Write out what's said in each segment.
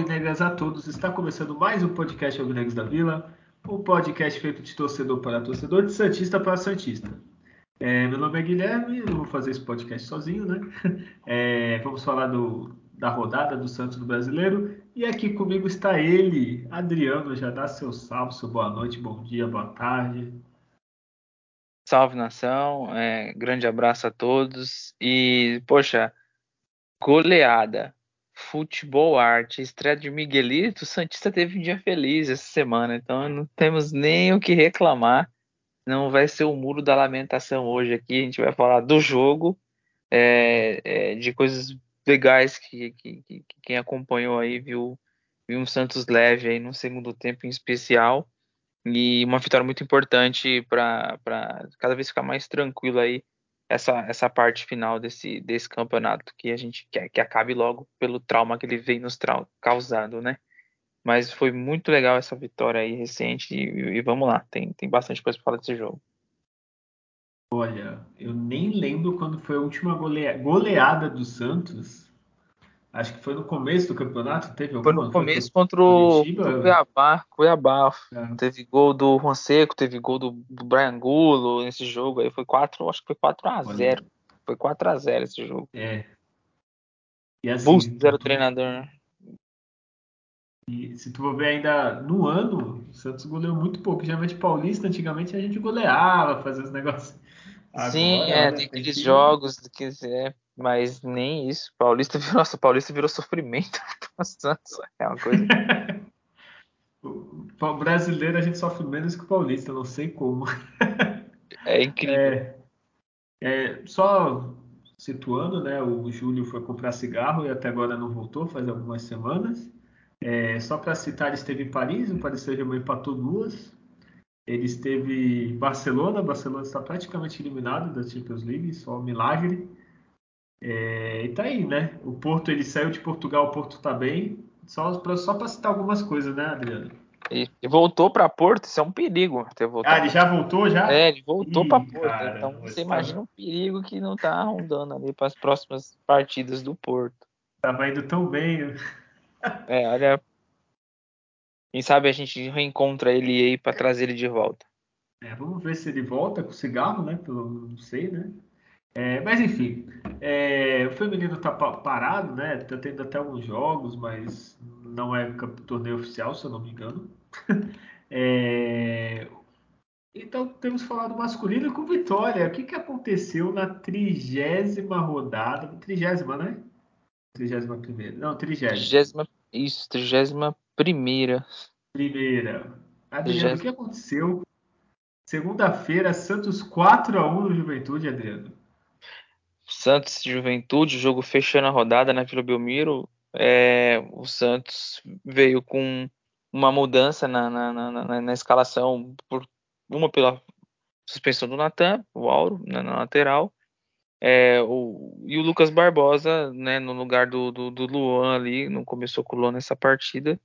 Alvinegras a todos. Está começando mais um podcast Alvinegros da Vila, um podcast feito de torcedor para torcedor, de santista para santista. É, meu nome é Guilherme, eu vou fazer esse podcast sozinho, né? É, vamos falar do, da rodada do Santos do Brasileiro e aqui comigo está ele, Adriano. Já dá seu salve, seu boa noite, bom dia, boa tarde. Salve nação, é, grande abraço a todos e poxa, goleada Futebol Arte, estreia de Miguelito, o Santista teve um dia feliz essa semana, então não temos nem o que reclamar. Não vai ser o muro da lamentação hoje aqui, a gente vai falar do jogo, é, é, de coisas legais que, que, que, quem acompanhou aí viu, viu um Santos leve aí no segundo tempo em especial e uma vitória muito importante para cada vez ficar mais tranquilo aí essa, essa parte final desse, desse campeonato que a gente quer que acabe logo pelo trauma que ele vem nos causando, né? Mas foi muito legal essa vitória aí recente e, e vamos lá, tem, tem bastante coisa para falar desse jogo. Olha, eu nem lembro quando foi a última golea goleada do Santos Acho que foi no começo do campeonato, teve alguma? Foi no começo foi contra o Cuiabá, Cuiabá. É. Teve gol do Juan Seco, teve gol do, do Brian Gulo nesse jogo. Aí foi 4, acho que foi 4 a 0 Foi 4 a 0 esse jogo. É. E assim, Boost era o treinador, né? E se tu for ver ainda no ano, o Santos goleou muito pouco. Geralmente Paulista, antigamente a gente goleava, fazia os negócios. Agora, Sim, é, tem aqueles que... jogos que é, mas nem isso. Paulista virou, nossa, Paulista virou sofrimento É uma coisa. o brasileiro a gente sofre menos que o paulista, não sei como. É incrível. É, é, só situando, né? O Júlio foi comprar cigarro e até agora não voltou, faz algumas semanas. É, só para citar, ele esteve em Paris, o Paris Saint-Germain empatou duas. Ele esteve em Barcelona, Barcelona está praticamente eliminado da Champions League, só um milagre. É, e tá aí, né? O Porto ele saiu de Portugal, o Porto tá bem. Só para só citar algumas coisas, né, Adriano? E, voltou para Porto, isso é um perigo. Ter voltado. Ah, ele já voltou já? É, ele voltou para Porto. Cara, então você imagina um perigo que não tá rondando ali para as próximas partidas do Porto. Tava indo tão bem. É, olha. Quem sabe a gente reencontra ele aí para trazer ele de volta. É, vamos ver se ele volta com cigarro, né? Pelo, não sei, né? É, mas enfim, é, o feminino está parado, né? Tá tendo até alguns jogos, mas não é torneio oficial, se eu não me engano. é, então temos falado masculino com vitória. O que, que aconteceu na trigésima rodada? Trigésima, né? Trigésima primeira. Não, trigésima. Trigésima, isso, trigésima primeira. Primeira. Adriano, o que aconteceu? Segunda-feira, Santos 4 a 1 no Juventude, Adriano. Santos Juventude, jogo fechando a rodada na Vila Belmiro. É, o Santos veio com uma mudança na, na, na, na, escalação, por uma pela suspensão do Natan, o Auro, né, na lateral, é, o, e o Lucas Barbosa, né, no lugar do, do, do Luan ali, não começou com o Luan nessa partida.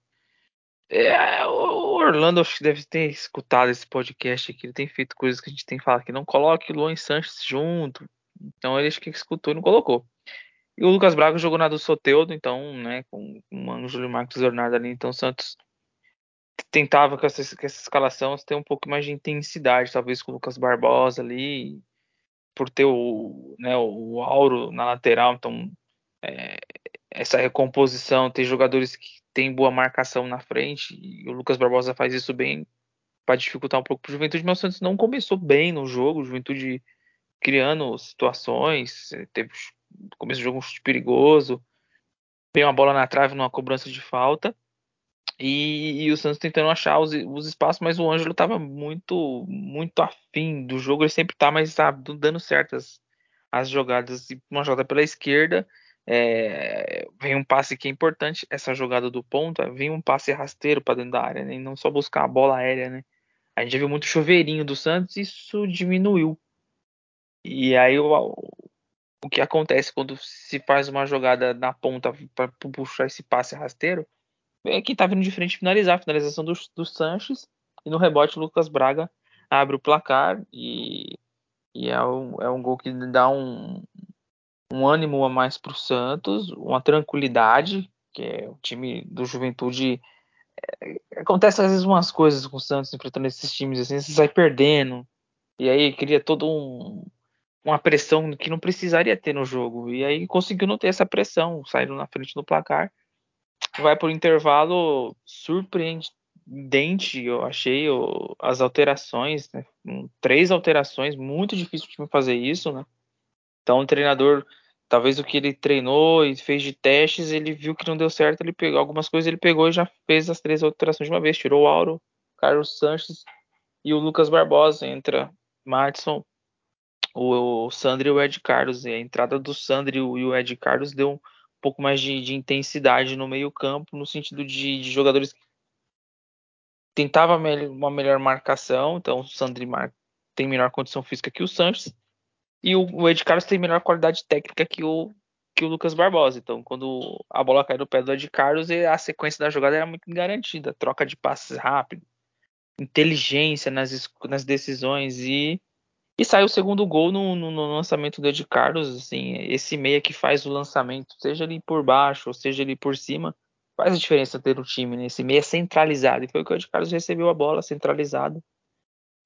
É, o Orlando acho que deve ter escutado esse podcast aqui, ele tem feito coisas que a gente tem falar que não coloque o Luan Sanches junto, então ele que escutou e não colocou. E o Lucas Braga jogou na do Soteudo, então, né, com, o Júlio Marcos Jornada ali, então o Santos tentava com essa, com essa escalação ter um pouco mais de intensidade, talvez com o Lucas Barbosa ali, por ter o, né, o Auro na lateral, então é, essa recomposição, ter jogadores que têm boa marcação na frente, e o Lucas Barbosa faz isso bem para dificultar um pouco para o Juventude, mas o Santos não começou bem no jogo, o Juventude criando situações. Teve no começo do jogo um chute perigoso, veio uma bola na trave numa cobrança de falta. E, e o Santos tentando achar os, os espaços, mas o Ângelo estava muito muito afim do jogo, ele sempre tá, mas tá dando certas as jogadas. Uma jogada pela esquerda, é, vem um passe que é importante, essa jogada do ponto, vem um passe rasteiro para dentro da área, né, e não só buscar a bola aérea, né? A gente já viu muito chuveirinho do Santos, isso diminuiu e aí o, o que acontece quando se faz uma jogada na ponta para puxar esse passe rasteiro é que tá vindo de frente finalizar, finalização do, do Sanches e no rebote o Lucas Braga abre o placar e, e é, um, é um gol que dá um, um ânimo a mais para o Santos, uma tranquilidade porque o time do Juventude é, acontece às vezes umas coisas com o Santos enfrentando esses times assim, você sai perdendo. E aí cria todo um uma pressão que não precisaria ter no jogo e aí conseguiu não ter essa pressão, saindo na frente do placar, vai por intervalo surpreendente eu achei as alterações, né? três alterações, muito difícil o time fazer isso, né? Então o treinador talvez o que ele treinou e fez de testes, ele viu que não deu certo, ele pegou algumas coisas, ele pegou e já fez as três alterações de uma vez, tirou o Auro, Carlos Sanches e o Lucas Barbosa, entra Matson, o, o Sandro e o Ed Carlos, e a entrada do Sandro e o Ed Carlos deu um pouco mais de, de intensidade no meio campo, no sentido de, de jogadores que tentava uma melhor marcação, então o Sandri tem melhor condição física que o Sanches, e o, o Ed Carlos tem melhor qualidade técnica que o, que o Lucas Barbosa. Então, quando a bola cai no pé do Ed Carlos, a sequência da jogada era muito garantida. Troca de passes rápido, inteligência nas, nas decisões e, e saiu o segundo gol no, no, no, lançamento do Ed Carlos. Assim, esse meia que faz o lançamento, seja ali por baixo ou seja ali por cima, faz a diferença ter o time, né? Esse meia centralizado. E foi o que o Ed Carlos recebeu a bola centralizado.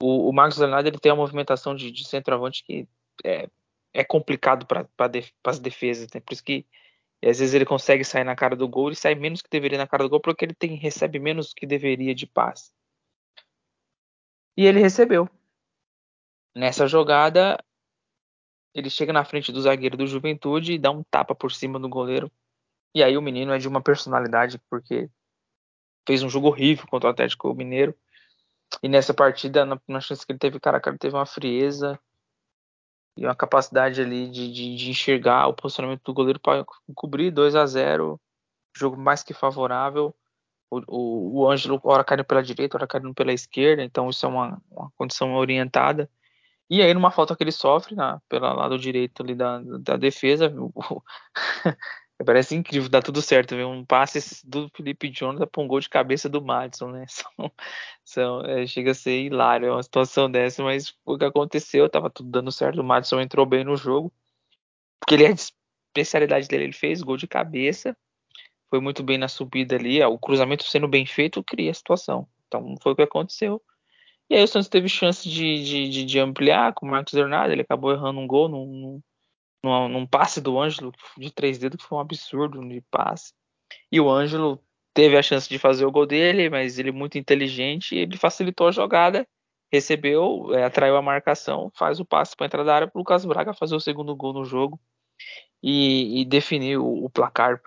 O, o Marcos Leonardo ele tem uma movimentação de, de centroavante que é, é complicado para def, as defesas, né? Por isso que às vezes ele consegue sair na cara do gol, e sai menos que deveria na cara do gol, porque ele tem, recebe menos que deveria de passe. E ele recebeu. Nessa jogada, ele chega na frente do zagueiro do Juventude e dá um tapa por cima do goleiro. E aí o menino é de uma personalidade, porque fez um jogo horrível contra o Atlético Mineiro. E nessa partida, na, na chance que ele teve cara cara, teve uma frieza e uma capacidade ali de, de, de enxergar o posicionamento do goleiro para cobrir 2 a 0 jogo mais que favorável. O, o, o Ângelo, hora caindo pela direita, hora caindo pela esquerda, então isso é uma, uma condição orientada. E aí, numa falta que ele sofre, na, pelo lado direito ali da, da defesa, Parece incrível, dá tudo certo, ver um passe do Felipe Jones para um gol de cabeça do Madison, né? São, são, é, chega a ser hilário uma situação dessa, mas o que aconteceu, tava tudo dando certo, o Madison entrou bem no jogo, porque ele é a especialidade dele, ele fez gol de cabeça, foi muito bem na subida ali, o cruzamento sendo bem feito cria a situação. Então foi o que aconteceu. E aí o Santos teve chance de, de, de, de ampliar com o Marcos Hernandes, ele acabou errando um gol num, num, num passe do Ângelo de três dedos, que foi um absurdo de passe. E o Ângelo teve a chance de fazer o gol dele, mas ele muito inteligente, ele facilitou a jogada, recebeu, é, atraiu a marcação, faz o passe para entrar da área para o Lucas Braga fazer o segundo gol no jogo e, e definir o, o placar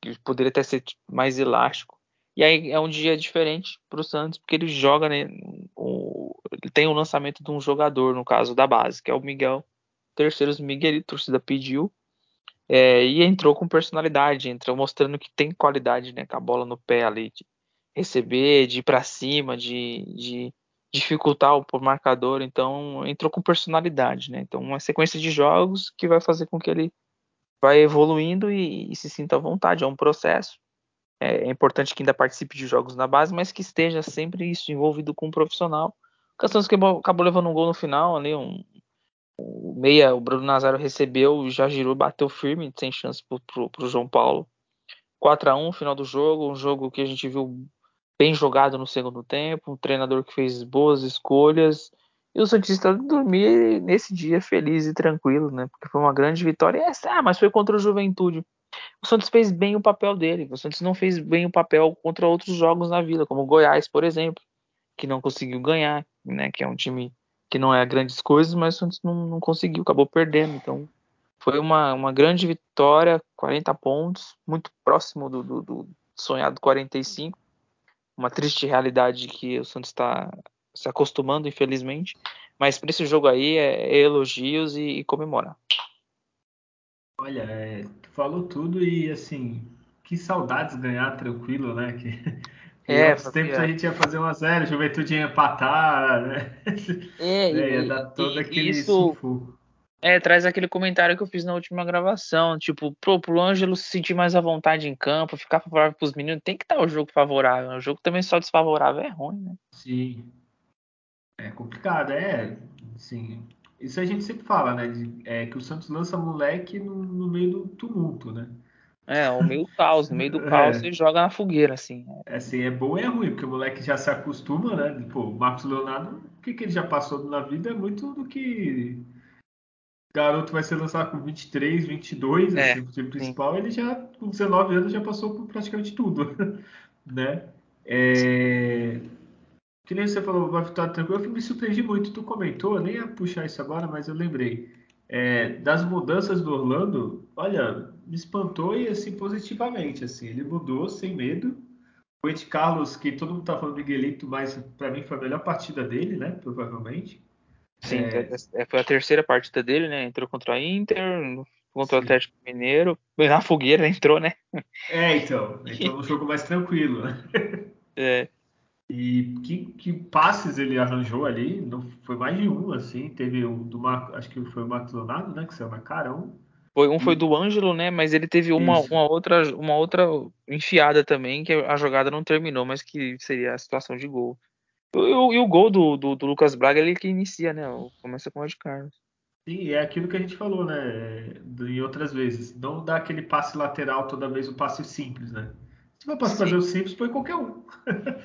que poderia até ser mais elástico. E aí é um dia diferente para o Santos, porque ele joga, né, o, ele tem o lançamento de um jogador, no caso da base, que é o Miguel terceiros Miguel, torcida pediu. É, e entrou com personalidade, entrou mostrando que tem qualidade, né? Com a bola no pé ali, de receber, de ir para cima, de, de dificultar o marcador. Então, entrou com personalidade, né? Então, uma sequência de jogos que vai fazer com que ele vai evoluindo e, e se sinta à vontade. É um processo. É, é, importante que ainda participe de jogos na base, mas que esteja sempre isso envolvido com um profissional. O Castanhos acabou levando um gol no final, ali, um, o meia, o Bruno Nazário recebeu, já girou, bateu firme, sem chance pro, pro João Paulo. 4 a 1 final do jogo, um jogo que a gente viu bem jogado no segundo tempo, um treinador que fez boas escolhas. E o Santista dormir nesse dia feliz e tranquilo, né? Porque foi uma grande vitória. É, ah, mas foi contra o Juventude. O Santos fez bem o papel dele. O Santos não fez bem o papel contra outros jogos na vida, como o Goiás, por exemplo, que não conseguiu ganhar, né? Que é um time que não é grandes coisas, mas o Santos não, não conseguiu, acabou perdendo. Então foi uma, uma grande vitória, 40 pontos, muito próximo do, do, do sonhado 45. Uma triste realidade que o Santos está se acostumando, infelizmente. Mas para esse jogo aí é elogios e, e, comemorar. Olha, é, tu falou tudo e assim, que saudades ganhar tranquilo, né? Que é, outros tempos a gente ia fazer uma zero, Juventude ia empatar, né? É, é ia dar todo e, aquele isso. É, traz aquele comentário que eu fiz na última gravação, tipo, pro, pro Ângelo se sentir mais à vontade em campo, ficar favorável pros meninos, tem que estar o jogo favorável. O jogo também só desfavorável é ruim, né? Sim. É complicado, é. Sim. Isso a gente sempre fala, né? De, é que o Santos lança moleque no, no meio do tumulto, né? É, o meio caos, no meio do caos É. você joga na fogueira, assim. É, assim, é bom e é ruim, porque o moleque já se acostuma, né? Pô, o Marcos Leonardo, o que, que ele já passou na vida é muito do que garoto vai ser lançado com 23, 22, É, assim, o time sim. principal, ele já, com 19 anos, já passou por praticamente tudo, né? É, que nem você falou, uma vitória tranquila, eu me surpreendi muito. Tu comentou, eu nem ia puxar isso agora, mas eu lembrei. É, das mudanças do Orlando, olha, me espantou e assim positivamente, assim, ele mudou sem medo. O Ed Carlos, que todo mundo tá falando Miguelito, mas para mim foi a melhor partida dele, né? Provavelmente. Sim, é, foi a terceira partida dele, né? Entrou contra a Inter, contra Sim. o Atlético Mineiro, na fogueira entrou, né? É, então, entrou no jogo mais tranquilo? É, E que, que passes ele arranjou ali, não foi mais de um, assim, teve um do Marco, acho que foi o Marcos Leonardo, né, que saiu na carão. foi, um foi do Ângelo, né? Mas ele teve uma, isso. uma, outra, uma outra enfiada também, que a jogada não terminou, mas que seria a situação de gol. E o, e o gol do, do, do, Lucas Braga, ele que inicia, né? Começa com o Ed Carlos. Sim, é aquilo que a gente falou, né, em outras vezes. Não dá aquele passe lateral toda vez, o passe simples, né? Se for para fazer o simples, põe qualquer um.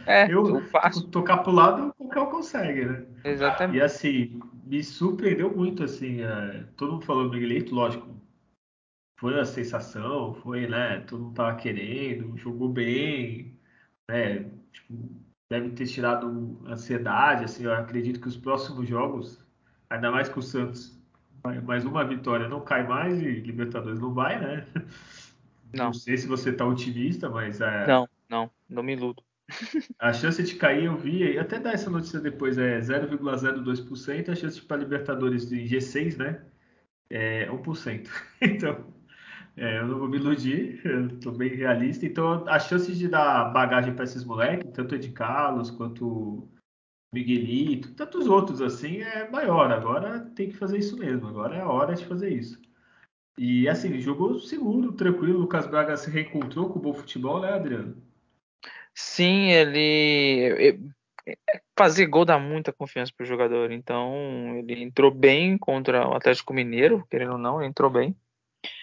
É, Eu o passo. tocar pro lado, qualquer um consegue, né? Exatamente. E assim, me surpreendeu muito, assim, é, todo mundo falou do Miguelito, lógico, foi a sensação, foi, né, todo mundo tava querendo, jogou bem, né, tipo, deve ter tirado ansiedade, assim, eu acredito que os próximos jogos, ainda mais que o Santos, mais uma vitória não cai mais e Libertadores não vai, né? Não Não. sei se você tá otimista, mas é, Não, não, não me iludo. a chance de cair, eu vi, e até dar essa notícia depois, é 0,02%, a chance para Libertadores de G6, né, é 1%. Então, é, eu não vou me iludir, eu tô bem realista. Então, as chances de dar bagagem para esses moleques, tanto Ed Carlos quanto Miguelito, tantos outros assim, é maior. Agora tem que fazer isso mesmo, agora é a hora de fazer isso. E assim, jogou seguro, tranquilo. O Lucas Braga se reencontrou com o bom futebol, né, Adriano? Sim, ele fazer gol dá muita confiança pro jogador. Então, ele entrou bem contra o Atlético Mineiro, querendo ou não, ele entrou bem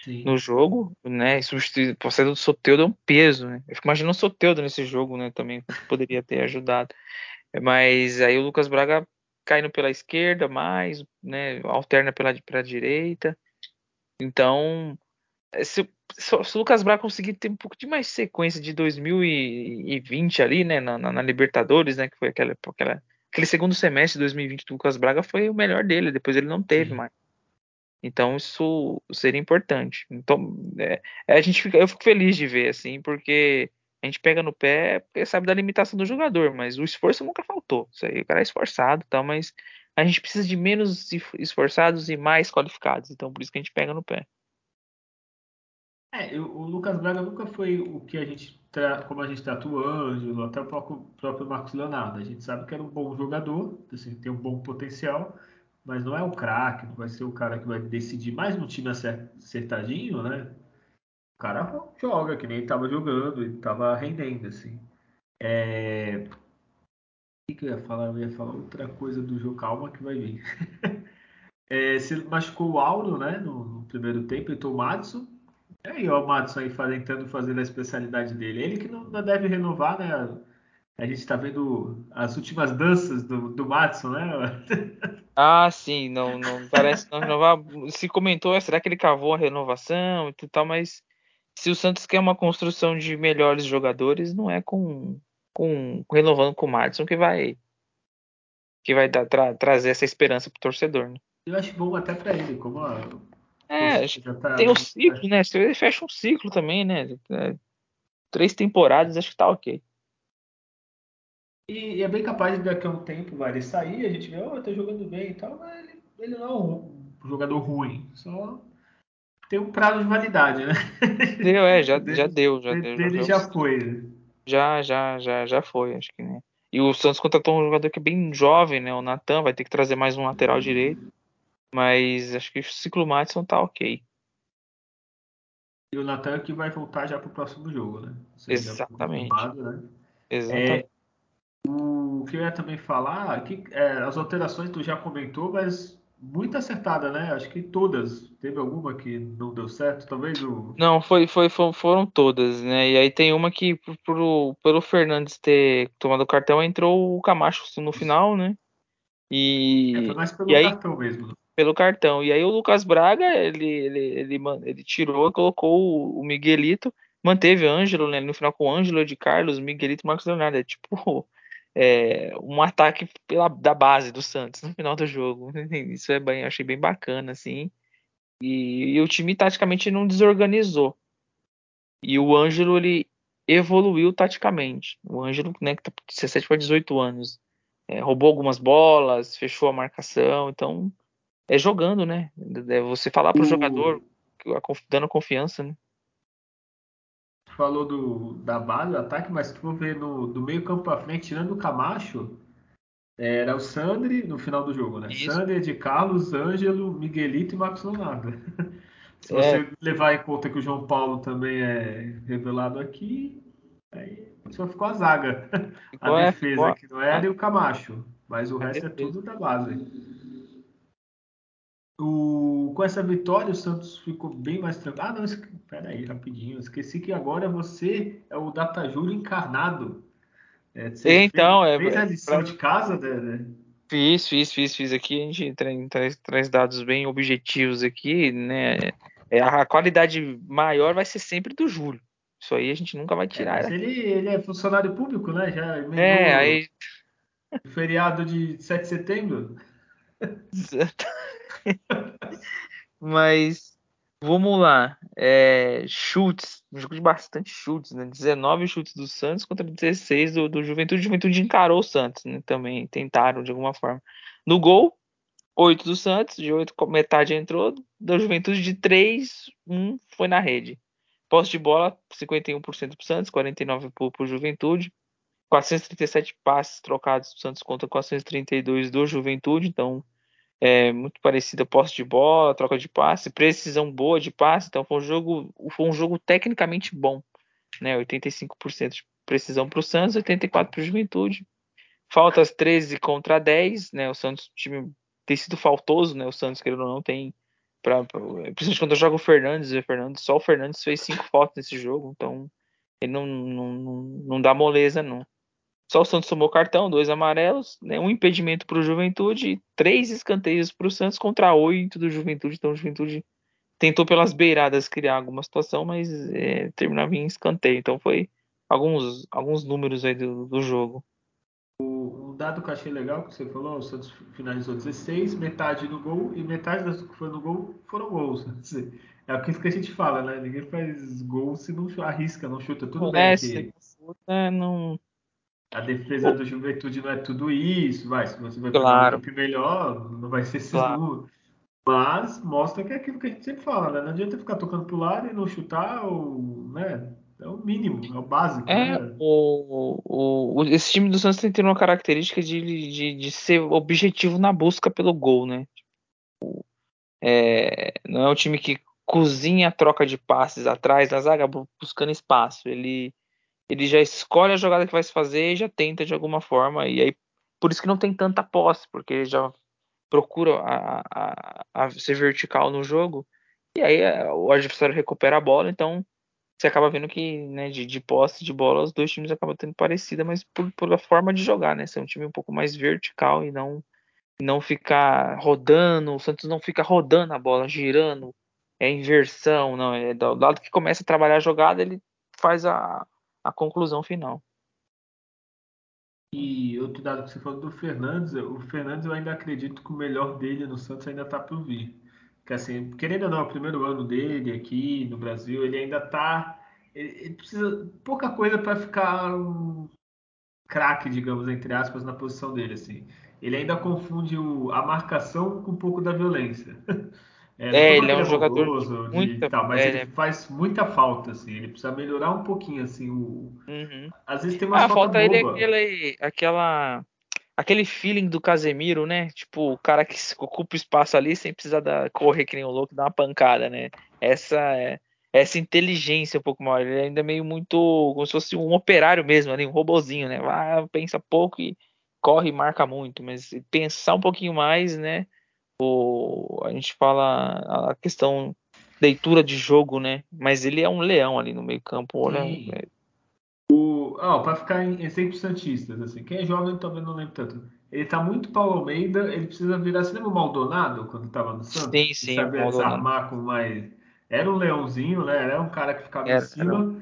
Sim. no jogo, né? E substituir a saída do Soteudo é um peso, né? Eu fico imaginando o Soteudo nesse jogo, né? Também poderia ter ajudado. Mas aí o Lucas Braga caindo pela esquerda mais, né? Alterna pela, pela direita. Então, se, se, se o Lucas Braga conseguir ter um pouco de mais sequência de 2020 ali, né? Na, na, na Libertadores, né? Que foi aquela, aquela, aquele segundo semestre de 2020 do Lucas Braga foi o melhor dele. Depois ele não teve mais. Então isso seria importante. Então é, a gente fica, eu fico feliz de ver assim, porque a gente pega no pé, porque sabe da limitação do jogador, mas o esforço nunca faltou. Isso aí, o cara é esforçado, tal, mas a gente precisa de menos esforçados e mais qualificados. Então por isso que a gente pega no pé. É, o Lucas Braga nunca foi o que a gente como a gente trata o Ângelo, até o próprio, próprio Marcos Leonardo. A gente sabe que era um bom jogador, assim, tem um bom potencial, mas não é um craque, não vai ser o cara que vai decidir mais no time acertadinho, né? O cara joga, que nem ele tava jogando, ele tava rendendo, assim. É... Que, eu ia falar? Eu ia falar outra coisa do jogo, calma que vai vir. é, se machucou o Auro, né, no, no primeiro tempo, e o Madison. E aí, o Madison aí tentando fazer a especialidade dele. Ele que não, não deve renovar, né? A gente tá vendo as últimas danças do, do Madison, né? Ah, sim, não, não parece não renovar. Se comentou, será que ele cavou a renovação e tal, mas se o Santos quer uma construção de melhores jogadores, não é com, com renovando com o Madison que vai que vai dar, tra, trazer essa esperança pro torcedor, né? Eu acho bom até para ele, como a É, tá tem um ciclo, né? Se ele fecha um ciclo também, né? É, três temporadas, acho que tá ok. E, e, é bem capaz de daqui a um tempo vai ele sair, a gente vê, oh, tá jogando bem e tal, mas ele, ele não é um jogador ruim, só tem um prazo de validade, né? Deu, é, já, dele, já deu, já deu. dele Já, já foi. Já, já, já, já foi, acho que, né? E o Santos contratou um jogador que é bem jovem, né? O Natan vai ter que trazer mais um lateral direito. Mas acho que o ciclo Madison tá ok. E o Natan que vai voltar já pro próximo jogo, né? Isso Exatamente. Né? Exatamente. É, o que eu ia também falar, que é, as alterações tu já comentou, mas muito acertada, né? Acho que todas. Teve alguma que não deu certo? Talvez o. Não, foi, foi, foram todas, né? E aí tem uma que, pro, pelo Fernandes ter tomado o cartão, entrou o Camacho no final, né? E, é, foi mais pelo e aí, cartão mesmo. Né? Pelo cartão. E aí o Lucas Braga, ele, ele, ele, ele tirou, colocou o Miguelito, manteve o Ângelo, né? No final com o Ângelo de Carlos, Miguelito Marcos Leonardo. É tipo é, um ataque pela, da base do Santos no final do jogo. Isso é bem, achei bem bacana, assim. E, e, o time taticamente não desorganizou. E o Ângelo, ele evoluiu taticamente. O Ângelo, né, que tá 17 para 18 anos, é, roubou algumas bolas, fechou a marcação, então é jogando, né? É você falar para o jogador dando confiança, né? Falou do, da base, do ataque, mas se for ver no, do meio campo para frente, tirando o Camacho, era o Sandri no final do jogo, né? Isso. Sandri, de Carlos, Ângelo, Miguelito e Marcos Leonardo. Se é. você levar em conta que o João Paulo também é revelado aqui, aí só ficou a zaga. A é, defesa que não era e o Camacho. Mas o resto é é tudo da base. O, com essa vitória, o Santos ficou bem mais tranquilo. Ah, não, espera aí, rapidinho. Esqueci que agora você é o Data Júlio encarnado. É, você então, fez, é, fez a lição pra... de casa, né? Fiz, fiz, fiz, fiz aqui. A gente traz, traz dados bem objetivos aqui, né? É, a qualidade maior vai ser sempre do Júlio. Isso aí a gente nunca vai é, tirar. É, mas ele, ele é funcionário público, né? Já é, aí... feriado de 7 de setembro. Mas vamos lá. É, chutes, um jogo de bastante chutes, né? 19 chutes do Santos contra 16 do, do Juventude. O Juventude encarou o Santos, né? Também tentaram de alguma forma. No gol, 8 do Santos, de 8 metade entrou, da Juventude de 3, 1 foi na rede. Posse de bola, 51% pro Santos, 49% pro, pro Juventude. 437 passes trocados do Santos contra 432 do Juventude, então é, muito parecida posse de bola, troca de passe, precisão boa de passe, então foi um jogo, foi um jogo tecnicamente bom, né? 85% de precisão para o Santos, 84% para o Juventude. Faltas 13 contra 10, né? O Santos time tem sido faltoso, né? O Santos querendo ou não tem pra, pra, principalmente quando joga o Fernandes, o Fernandes, só o Fernandes fez cinco faltas nesse jogo, então ele não, não, não, não dá moleza não. Só o Santos tomou cartão, dois amarelos, né, um impedimento para o Juventude, três escanteios para o Santos contra oito do Juventude. Então o Juventude tentou pelas beiradas criar alguma situação, mas é, terminava em escanteio. Então foi alguns, alguns números aí do, do jogo. O, o, dado que eu achei legal que você falou, o Santos finalizou 16, metade no gol e metade das que foi no gol foram gols. É o que a gente fala, né? Ninguém faz gol se não arrisca, não chuta. Tudo é, bem que... Não a defesa do Juventude não é tudo isso, vai, se você vai claro. pegar um melhor, não vai ser claro. Mas mostra que é aquilo que a gente sempre fala, né? Não adianta ficar tocando pro lado e não chutar, ou, né? É o mínimo, é o básico. É, né? o, o, esse time do Santos tem que ter uma característica de, de, de ser objetivo na busca pelo gol, né? É, não é um time que cozinha a troca de passes atrás da zaga buscando espaço. Ele ele já escolhe a jogada que vai se fazer e já tenta de alguma forma. E aí, por isso que não tem tanta posse, porque ele já procura a, a, a ser vertical no jogo. E aí é, o adversário recupera a bola, então você acaba vendo que né, de, de posse de bola os dois times acabam tendo parecida, mas por, por a forma de jogar, né? Ser um time um pouco mais vertical e não não ficar rodando, o Santos não fica rodando a bola, girando, é inversão, não, é do lado que começa a trabalhar a jogada, ele faz a, a conclusão final. E outro dado que você falou do Fernandes, o Fernandes eu ainda acredito que o melhor dele no Santos ainda está por vir. Que assim, querendo ou não, é o primeiro ano dele aqui no Brasil, ele ainda está ele, precisa pouca coisa para ficar um craque, digamos, entre aspas, na posição dele. Assim. Ele ainda confunde o, a marcação com um pouco da violência. É, é ele é um é jogador muita, tal, mas é, ele faz muita falta, assim. Ele precisa melhorar um pouquinho, assim. O... Uhum. Às vezes tem uma ah, falta, falta ele aquele, aquela, aquele feeling do Casemiro, né? Tipo, o cara que ocupa o espaço ali sem precisar da, correr que nem um louco, dar uma pancada, né? Essa é essa inteligência um pouco maior. Ele ainda é meio muito como se fosse um operário mesmo, ali, um robozinho, né? Ah, pensa pouco e corre e marca muito, mas pensar um pouquinho mais, né? O, a gente fala a questão leitura de jogo, né? Mas ele é um leão ali no meio campo. Olha, é... o, oh, para ficar em exemplos santistas, assim, quem é jovem talvez não lembre tanto. Ele tá muito Paulo Almeida, ele precisa virar. Você lembra o Maldonado quando estava no Santos? Sim, sim. Ele sabia desarmar com mais. Era um leãozinho, né? Era um cara que ficava era, em cima, era...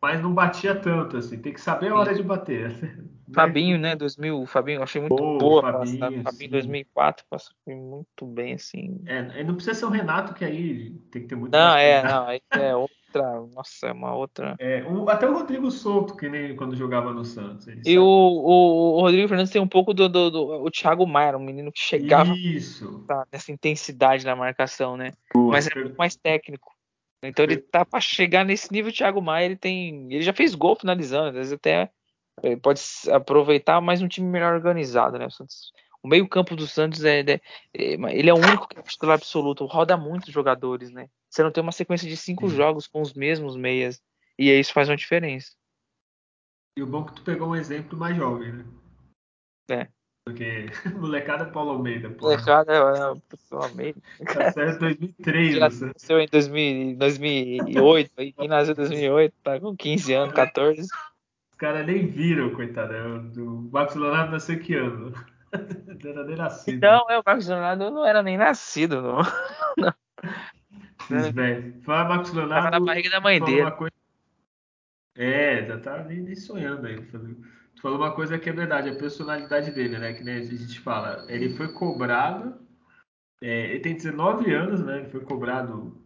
mas não batia tanto, assim. Tem que saber a hora de bater. Fabinho, né? 2000, Fabinho, eu achei muito Pô, boa. Fabinho, Fabinho 2004, passou muito bem, assim. É, não precisa ser o Renato, que aí tem que ter muito Não, é, não, aí é outra, nossa, é uma outra. É, até o Rodrigo Souto, que nem quando jogava no Santos. E o, o, o, Rodrigo Fernandes tem um pouco do, do, do, o Thiago Maia, um menino que chegava Isso. Tá, nessa intensidade na marcação, né? Boa, Mas é muito mais técnico. Então ele tá para chegar nesse nível, o Thiago Maia, ele tem. Ele já fez gol finalizando, às vezes até ele pode aproveitar mais um time melhor organizado, né? O meio-campo do Santos é, é, é, ele é o único que é titular absoluto, roda muitos jogadores, né? Você não tem uma sequência de cinco jogos com os mesmos meias, e aí isso faz uma diferença. E o bom é que tu pegou um exemplo mais jovem, né? É. Porque molecada é Paulo Almeida, pô. Molecada é, é Paulo Almeida. Tá certo 2003, Quem nasceu em 2000, 2008, quem nasceu em 2008 tá com 15 anos, 14. Os caras nem viram, coitado. É o Marcos Leonardo nasceu que ano? não era nem nascido. Não, é, o Marcos Leonardo não era nem nascido, não. não. Fala Marcos Leonardo. Tava na barriga da mãe dele. Coisa... É, já tá nem, nem sonhando aí. Tu falou uma coisa que é verdade, a personalidade dele, né? Que né, a gente fala. Ele foi cobrado. É, ele tem 19 anos, né? Ele foi cobrado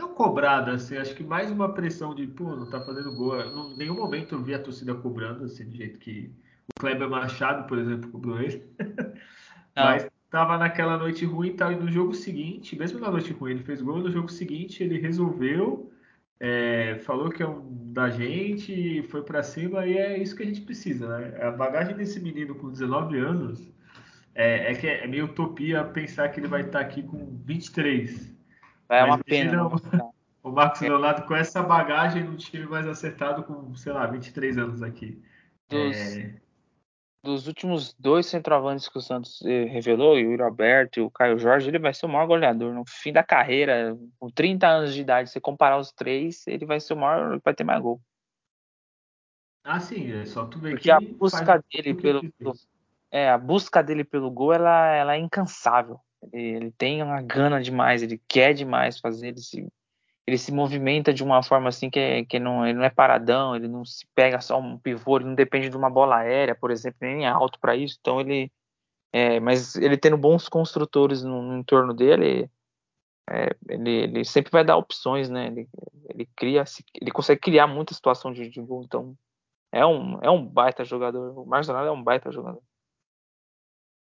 não cobrada, assim, acho que mais uma pressão de, pô, não tá fazendo gol. Em nenhum momento eu vi a torcida cobrando, assim, do jeito que o Kleber Machado, por exemplo, cobrou ele. Mas tava naquela noite ruim e tal, e no jogo seguinte, mesmo na noite ruim, ele fez gol, no jogo seguinte ele resolveu, é, falou que é um da gente, foi para cima, e é isso que a gente precisa, né? A bagagem desse menino com 19 anos é, é que é meio utopia pensar que ele vai estar aqui com 23. É uma pena. Não, o Marcos Leonardo com essa bagagem no time mais acertado com, sei lá, 23 anos aqui. Dos, é... dos últimos dois centroavantes que o Santos eh, revelou, o Yuri Alberto e o Caio Jorge, ele vai ser o maior goleador. No fim da carreira, com 30 anos de idade, se comparar os três, ele vai ser o maior, vai ter mais gol. Ah, sim, é só tu ver Porque a busca dele pelo, pelo, é, a busca dele pelo gol, ela, ela é incansável. Ele, tem uma gana demais, ele quer demais fazer, ele se, ele se movimenta de uma forma assim que, é, que não, ele não é paradão, ele não se pega só um pivô, ele não depende de uma bola aérea, por exemplo, nem é alto para isso, então ele. É, mas ele tendo bons construtores no, no entorno dele, é, ele, ele, sempre vai dar opções, né? Ele, ele cria, ele consegue criar muita situação de, de gol, então é um, é um baita jogador. O Marcos é um baita jogador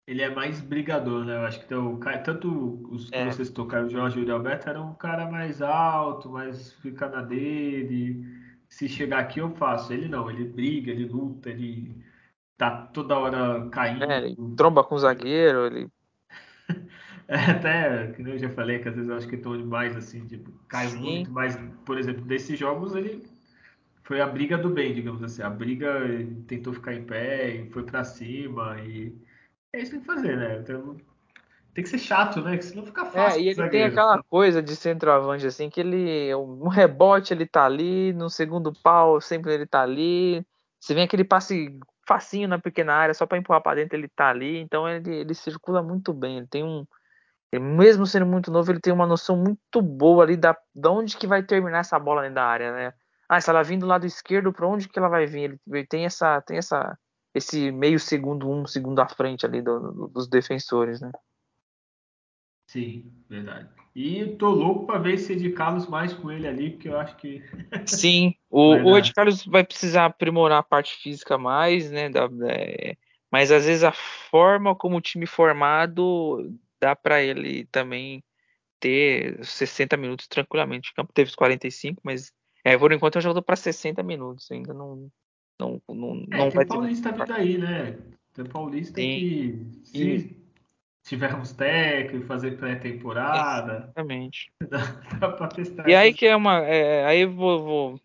ele é mais brigador, né? Eu acho que então, tanto os que é. vocês tocaram, o Jorge e o Alberto, era um cara mais alto, mais fica na dele. Se chegar aqui eu faço. Ele não, ele briga, ele luta, ele tá toda hora caindo. É, ele tromba com o zagueiro, ele. é, até, que eu já falei, que às vezes eu acho que tô demais, assim, tipo, cai Sim. muito, mas, por exemplo, desses jogos ele foi a briga do bem, digamos assim. A briga tentou ficar em pé e foi para cima e é isso que tem que fazer, né? Então, tem que ser chato, né? Que senão fica é, fácil. É, e ele tem aquela coisa de centroavante, assim, que ele. Um rebote ele tá ali, no segundo pau sempre ele tá ali. Você vem aquele passe facinho na pequena área, só para empurrar para dentro, ele tá ali. Então ele, ele circula muito bem. Ele tem um. Ele, mesmo sendo muito novo, ele tem uma noção muito boa ali da, da onde que vai terminar essa bola dentro da área, né? Ah, se ela vir do lado esquerdo, para onde que ela vai vir? Ele, ele tem essa, tem essa, esse meio segundo, um segundo à frente ali do, do, dos defensores, né? Sim, verdade. E tô louco para ver esse Ed Carlos mais com ele ali, porque eu acho que. Sim, o, o Ed Carlos vai precisar aprimorar a parte física mais, né? Da, é, mas às vezes a forma como o time formado dá para ele também ter 60 minutos tranquilamente. O campo teve os 45, mas é, por enquanto é um jogador para 60 minutos, ainda não, não, não, é, não vai o Paulista ter... vindo aí, né? Tem Paulista Sim. que se e... tivermos técnico, fazer pré-temporada. Exatamente. Dá, dá pra testar. E aí que é uma. É, aí eu vou, vou,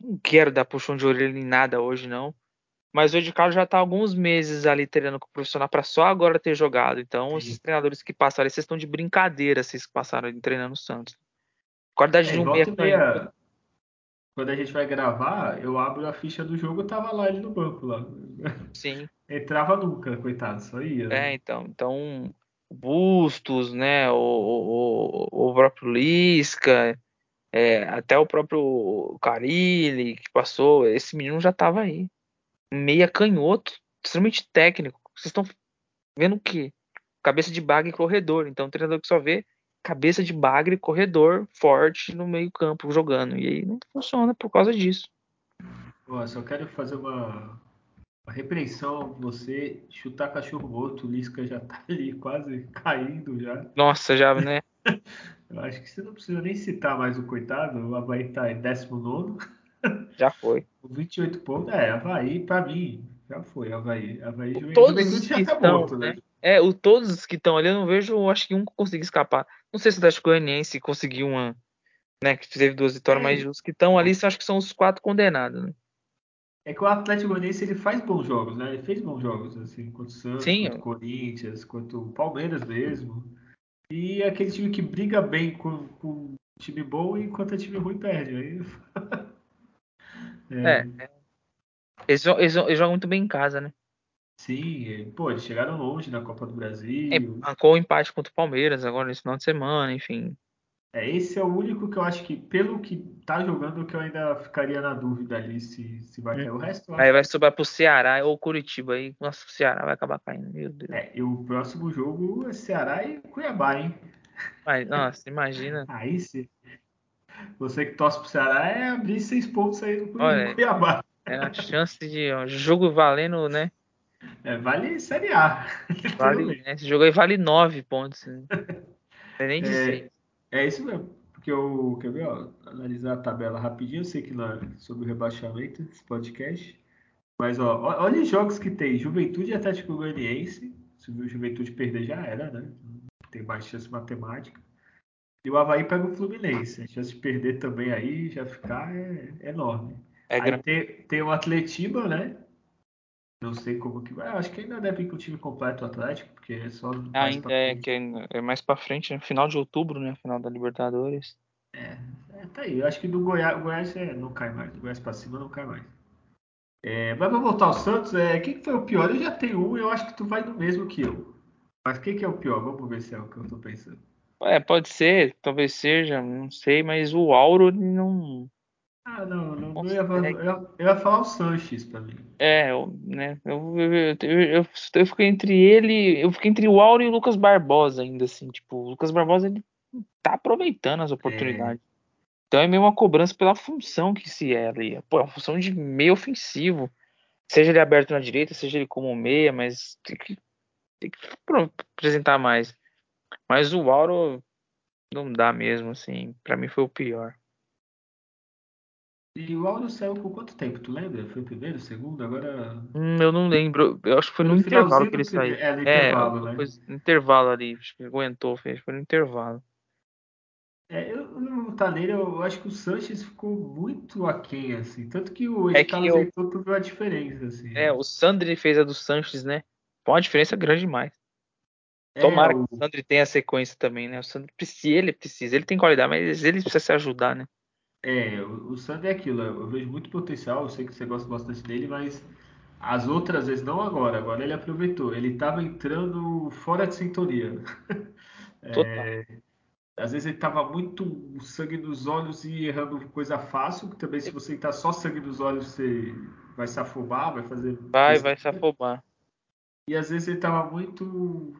Não quero dar puxão de orelha em nada hoje, não. Mas o Ed Carlos já está alguns meses ali treinando com o profissional para só agora ter jogado. Então, Sim. esses treinadores que passaram, vocês estão de brincadeira, vocês que passaram ali treinando o Santos. Qualidade é, de um meia, meia Quando a gente vai gravar, eu abro a ficha do jogo, tava lá ele no banco lá. Sim. Entrava nunca, coitado, só ia. Né? É, então, então Bustos, né, o, o, o próprio Lisca, é, até o próprio Carilli que passou, esse menino já estava aí. Meia canhoto, extremamente técnico. Vocês estão vendo o quê? Cabeça de bagre e corredor. Então, o treinador que só vê cabeça de bagre, corredor forte no meio campo jogando. E aí não funciona por causa disso. Ó, só quero fazer uma, uma repreensão você chutar cachorro morto. O Lisca já tá ali quase caindo já. Nossa, já, né? Eu acho que você não precisa nem citar mais o coitado. O Havaí tá em 19. Já foi. Com 28 pontos. É, Havaí, pra mim, já foi. Havaí. Havaí Todos Juventude já tá estão, morto, né? né? É, o, todos os que estão ali, eu não vejo, acho que um conseguiu escapar. Não sei se o Atlético Goianiense conseguiu uma, né, que teve duas vitórias, é. mas os que estão ali, acho que são os quatro condenados, né? É que o Atlético Goianiense ele faz bons jogos, né? Ele fez bons jogos, assim, contra o Santos, Sim, contra o Corinthians, contra o Palmeiras mesmo. E é aquele time que briga bem com, com time bom e enquanto é time ruim perde. Aí... é. é. Eles, eles, eles, jogam muito bem em casa, né? Sim, pô, eles chegaram longe na Copa do Brasil. É, marcou o empate contra o Palmeiras agora nesse final de semana, enfim. É, esse é o único que eu acho que, pelo que tá jogando, que eu ainda ficaria na dúvida ali se, se vai cair. O resto. Aí vai sobrar pro Ceará ou Curitiba aí. Nossa, o Ceará vai acabar caindo, meu Deus. É, e o próximo jogo é Ceará e Cuiabá, hein? Mas, nossa, imagina. aí sim. Você que torce pro Ceará é abrir seis pontos aí no Olha, Cuiabá. É a chance de ó, jogo valendo, né? É, vale Série A. Vale, né, esse jogo aí vale 9 pontos. Né? É nem de é, é isso mesmo. Porque eu, quer ver, ó, analisar a tabela rapidinho. Eu sei que é sobre o rebaixamento esse podcast. Mas, ó, olha os jogos que tem. Juventude e Atlético Goianiense. Se o Juventude perder, já era, né? Tem mais chance matemática. E o Havaí pega o Fluminense. A chance de perder também aí já ficar é, é enorme. É aí tem, tem o Atletiba, né? Não sei como que vai. Acho que ainda deve ir com o time completo o Atlético, porque é só. Ainda é, que é mais pra frente, né? final de outubro, né? Final da Libertadores. É, é tá aí. Eu acho que do Goiás, o Goiás é, não cai mais. Do Goiás pra cima não cai mais. É, mas vamos voltar ao Santos. É, quem que foi o pior? Eu já tenho um, eu acho que tu vai no mesmo que eu. Mas quem que é o pior? Vamos ver se é o que eu tô pensando. É, pode ser, talvez seja, não sei, mas o Auro não. Ah, não, não, não ia, eu, ia, eu ia falar o Sanches pra mim. É, eu, né? Eu, eu, eu, eu, fiquei entre ele. Eu fiquei entre o Auro e o Lucas Barbosa ainda, assim. Tipo, o Lucas Barbosa ele tá aproveitando as oportunidades. É. Então é meio uma cobrança pela função que se é ali. Pô, é uma função de meio ofensivo. Seja ele aberto na direita, seja ele como meia, mas tem que, tem que apresentar mais. Mas o Auro não dá mesmo, assim. Pra mim foi o pior. E o áudio saiu por quanto tempo? Tu lembra? Foi o primeiro, o segundo? Agora. Hum, eu não lembro. Eu acho que foi no, no intervalo que ele saiu. É, no intervalo, é, né? no intervalo ali. Acho que aguentou, fez. Foi no intervalo. É, eu tá nele, eu acho que o Sanches ficou muito aquém, assim. Tanto que o é Carlos eu... Heitor tu viu a diferença, assim. É, o Sandri fez a do Sanches, né? Pô, uma diferença grande demais. É, Tomara o... que o Sandri tenha a sequência também, né? O Sandri ele precisa, ele tem qualidade, mas ele precisa se ajudar, né? É, o, Sandro é aquilo, eu vejo muito potencial, eu sei que você gosta bastante dele, mas as outras vezes, não agora, agora ele aproveitou. Ele estava entrando fora de sintonia. É, às vezes ele estava muito sangue nos olhos e errando coisa fácil, que também se você está só sangue nos olhos, você vai se afobar, vai fazer. Vai, vai se afobar. E às vezes ele estava muito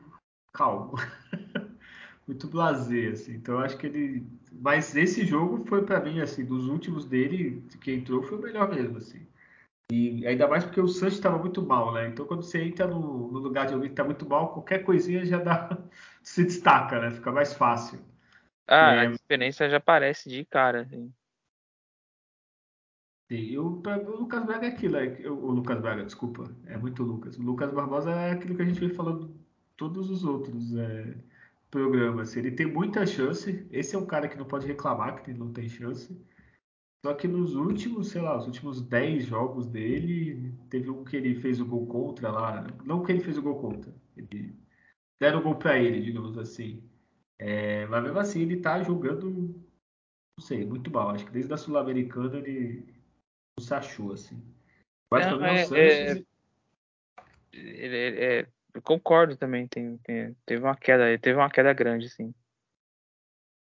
calmo. muito blazer, assim. Então acho que ele. Mas esse jogo foi para mim, assim, dos últimos dele, que entrou, foi o melhor mesmo, assim. E ainda mais porque o Santos estava muito mal, né? Então quando você entra no, no lugar de alguém que está muito mal, qualquer coisinha já dá. se destaca, né? Fica mais fácil. Ah, é... a diferença já aparece de cara, assim. E o, o Lucas Braga é aquilo, é, o Lucas Braga, desculpa, é muito Lucas. O Lucas Barbosa é aquilo que a gente vem falando todos os outros. É, programas. Ele tem muita chance. Esse é um cara que não pode reclamar que não tem chance. Só que nos últimos, sei lá, os últimos 10 jogos dele, teve um que ele fez o gol contra lá. Não que ele fez o gol contra. Ele deram o gol para ele, digamos assim. É, mas mesmo assim ele tá jogando, não sei, muito mal. Acho que desde a Sul-Americana ele não se achou, assim. Mas Não, também é o é- Sanches. Ele, ele- é, eu concordo também, tem, tem- teve uma queda, teve uma queda grande, sim.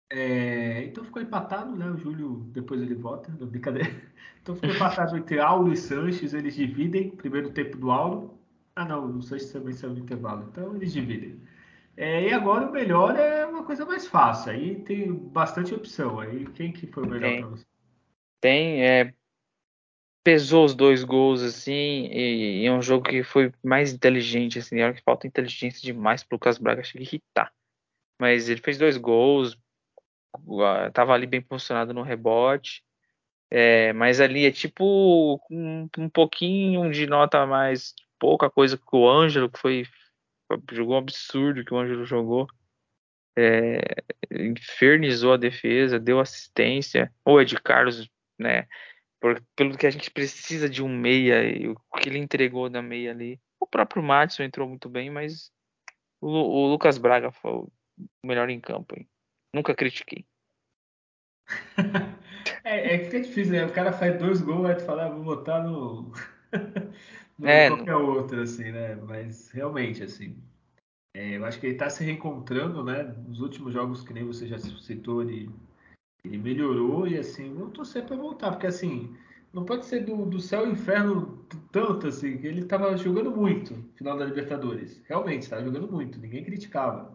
É, então ficou empatado, né? O Júlio, depois ele volta, não, brincadeira. Então ficou empatado entre Auro e Sanches, eles dividem. Primeiro tempo do Auro. Ah, não, o Sanches também saiu no intervalo, então eles dividem. É, e agora o melhor é uma coisa mais fácil. Aí tem bastante opção. Aí quem que foi o melhor para você? Tem, é, pesou os dois gols, assim, e, e é um jogo que foi mais inteligente, assim, era que falta inteligência demais pro Lucas Braga, chega a irritar. Mas ele fez dois gols, tava ali bem posicionado no rebote, é, mas ali é tipo um, um pouquinho de nota mais, pouca coisa que o Ângelo, que foi, jogou um absurdo que o Ângelo jogou, é, infernizou a defesa, deu assistência, o Ed Carlos, né, por, pelo que a gente precisa de um meia e o que ele entregou na meia ali. O próprio Madison entrou muito bem, mas o, o Lucas Braga foi o melhor em campo. Hein? Nunca critiquei. É, é que fica difícil, né? O cara faz dois gols, vai te falar, ah, vou botar no, no É, qualquer outro, assim, né? Mas realmente, assim, é, eu acho que ele tá se reencontrando, né? Nos últimos jogos, que nem você já citou, ele, ele melhorou e, assim, vou torcer pra voltar, porque, assim, não pode ser do, do céu ao inferno tanto, assim, ele tava jogando muito no final da Libertadores. Realmente, tava jogando muito, ninguém criticava.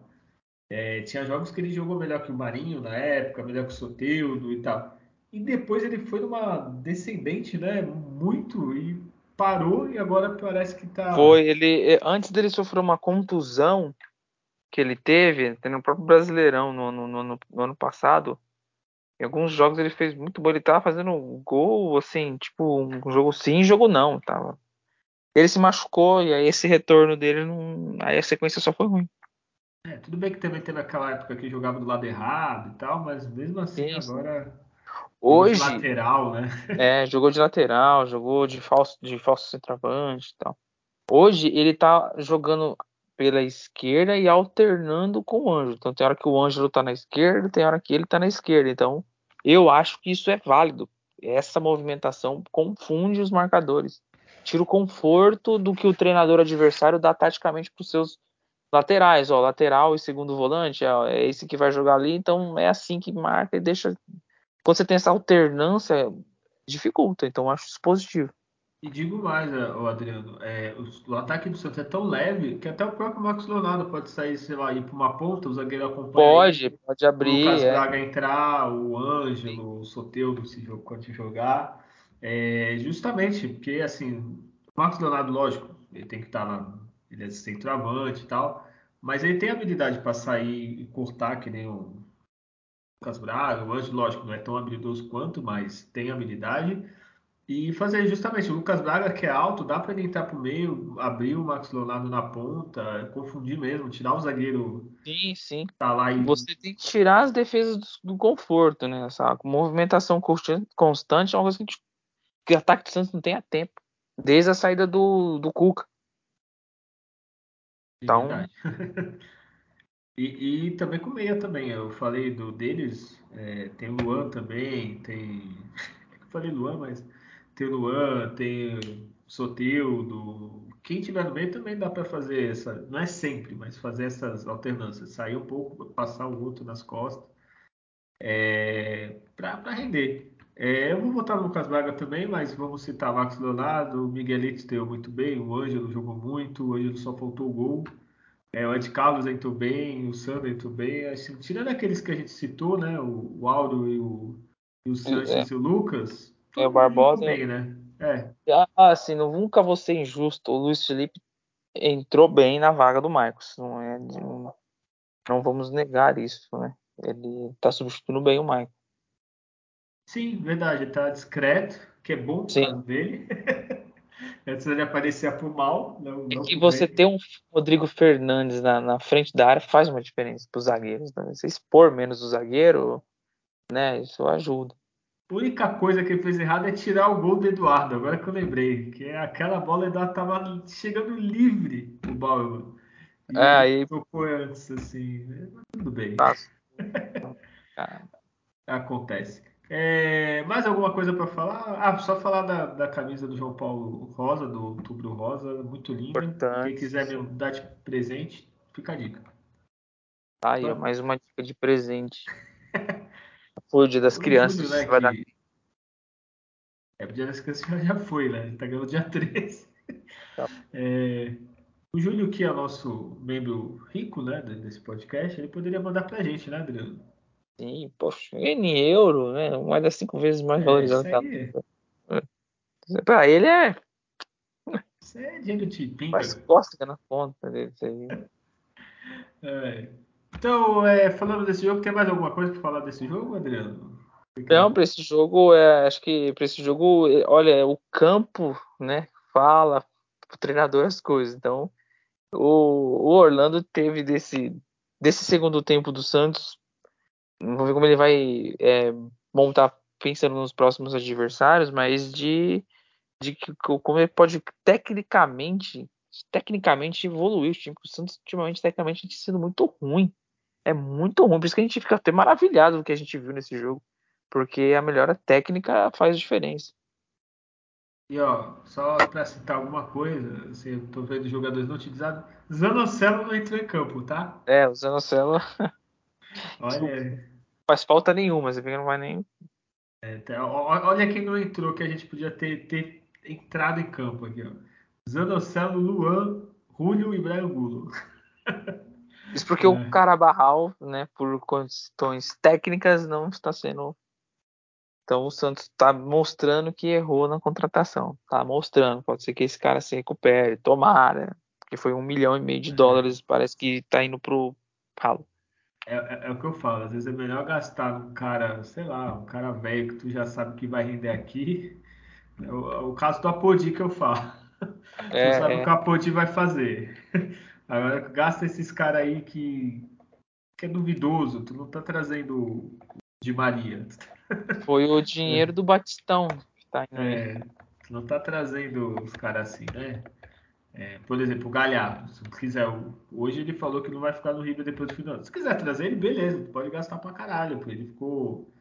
É, tinha jogos que ele jogou melhor que o Marinho na época, melhor que o Soteldo e tal. E depois ele foi numa descendente, né? Muito e parou e agora parece que tá. foi ele é, antes dele sofrer uma contusão que ele teve no próprio Brasileirão no, no, no, no ano passado. Em alguns jogos ele fez muito bom. Ele tava fazendo gol, assim, tipo, um jogo sim, jogo não. Tava. Ele se machucou e aí esse retorno dele, não... aí a sequência só foi ruim. É, tudo bem que também teve aquela época que jogava do lado errado e tal, mas mesmo assim Sim, agora Hoje, lateral, né? é, jogou de lateral, jogou de falso, de falso centroavante e tal. Hoje ele tá jogando pela esquerda e alternando com o Ângelo. Então tem hora que o Ângelo tá na esquerda, tem hora que ele tá na esquerda. Então eu acho que isso é válido. Essa movimentação confunde os marcadores. Tira o conforto do que o treinador adversário dá taticamente para os seus laterais. Ó, lateral e segundo volante, ó, é esse que vai jogar ali. Então é assim que marca e deixa. Quando você tem essa alternância, dificulta. Então acho isso positivo. E digo mais, eh, ô Adriano, é, o, o ataque do Santos é tão leve que até o próprio Marcos Leonardo pode sair, sei lá, ir para uma ponta, o zagueiro acompanha Pode, pode o Lucas abrir, é. Braga entrar, o Ângelo, o Soteldo, se quando jogar. É, justamente porque, assim, o Marcos Leonardo, lógico, ele tem que estar lá, ele é centroavante e tal, mas ele tem habilidade para sair e cortar, que nem o Lucas Braga, o Ângelo, lógico, não é tão habilidoso quanto, mas tem habilidade. E fazer justamente o Lucas Braga, que é alto, dá para ele entrar para o meio, abrir o Max Leonardo na ponta, confundir mesmo, tirar o zagueiro Sim, sim. tá lá e. Você tem que tirar as defesas do, do conforto, né? Essa movimentação constante, constante é uma coisa que, a gente, que o ataque do Santos não tem a tempo. Desde a saída do, do Cuca. De Então. E, e também com meia também. Eu falei do deles, é, tem o Luan também, tem. Eu falei Luan, mas tem Luan, tem o Soteldo. Quem tiver no meio também dá para fazer essa. Não é sempre, mas fazer essas alternâncias. Sair um pouco, passar o outro nas costas. É, para render. É, eu vou votar no Lucas Braga também, mas vamos citar Marcos Leonardo, o Miguelito deu muito bem, o Ângelo jogou muito, o Ângelo só faltou o gol. É, o Ed Carlos entrou bem, o Sandro entrou bem. Assim, tirando aqueles que a gente citou, né? O, o Aldo e o, e o é, Sanches e o Lucas, é o Barbosa. bem, né? É, Ah, assim, nunca vou ser injusto. O Luiz Felipe entrou bem na vaga do Marcos. Não, é, não, não vamos negar isso, né? Ele tá substituindo bem o Marcos. sim, verdade, ele tá discreto, que é bom por Sim. causa dele. Antes ele aparecia pro mal, não, É não que pro você ter um Rodrigo Fernandes na, na frente da área faz uma diferença para os zagueiros. Né? Você expor menos o zagueiro, né? Isso ajuda. A única coisa que ele fez errado é tirar o gol do Eduardo, agora que eu lembrei. Que é aquela bola, o Eduardo tava chegando livre, o Bauer. E É, aí- tocou antes, assim. Mas tudo bem. Acontece. É, mais alguma coisa para falar? Ah, só falar da, da camisa do João Paulo Rosa, do Outubro Rosa, muito linda. Importante, Quem quiser me dar de presente, fica a dica. Tá aí, ó, mais uma dica de presente. Foi o dia das O crianças. Né, vai dar-. É, o Dia das Crianças já, foi, né? Ele tá ganhando dia 13. Tá. É, o Júlio, que é nosso membro rico, né, desse podcast, ele poderia mandar pra gente, né, Adriano? Sim, poxa, N euro, né? Moeda cinco vezes mais É, valorizada que a outra. Pra ele é isso é dinheiro de pinga. faz cócega na conta dele. Isso aí. É. Então, é, falando desse jogo, tem mais alguma coisa para falar desse jogo, Adriano? Não, para esse jogo, é, acho que para esse jogo, é, olha, o campo, né, fala pro treinador as coisas. Então, o, o Orlando teve desse, desse segundo tempo do Santos, vamos ver como ele vai é, montar pensando nos próximos adversários, mas de, de que, como ele pode tecnicamente, tecnicamente evoluir o time. O Santos, ultimamente, tecnicamente, tem sido muito ruim. É muito ruim, por isso que a gente fica até maravilhado do que a gente viu nesse jogo porque a melhora técnica faz diferença. E ó, só para citar alguma coisa, assim, eu tô vendo jogadores não utilizados, Zanocelo não entrou em campo, tá? É, o Zanocelo Olha, faz falta nenhuma, você vê que não vai nem. é, tá, olha quem não entrou, que a gente podia ter, ter entrado em campo aqui, ó. Zanocelo, Luan, Julio e Brian Gulo. Isso porque É. o Carabarral, né, por questões técnicas, não está sendo. Então o Santos está mostrando que errou na contratação. Tá mostrando. Pode ser que esse cara se recupere, tomara. Porque foi um milhão e meio de dólares, parece que está indo pro ralo. É, é, é o que eu falo, às vezes é melhor gastar num cara, sei lá, um cara velho que tu já sabe que vai render aqui. É o, é o caso do Apodi que eu falo. É, tu sabe é. o o Apodi vai fazer. Agora gasta esses caras aí que, que é duvidoso, tu não tá trazendo de Maria. Foi o dinheiro do Batistão que tá indo. É, tu não tá trazendo os caras assim, né? É, por exemplo, o Galhardo, se quiser, hoje ele falou que não vai ficar no River depois do final. Se quiser trazer ele, beleza, tu pode gastar pra caralho, pô. Ele ficou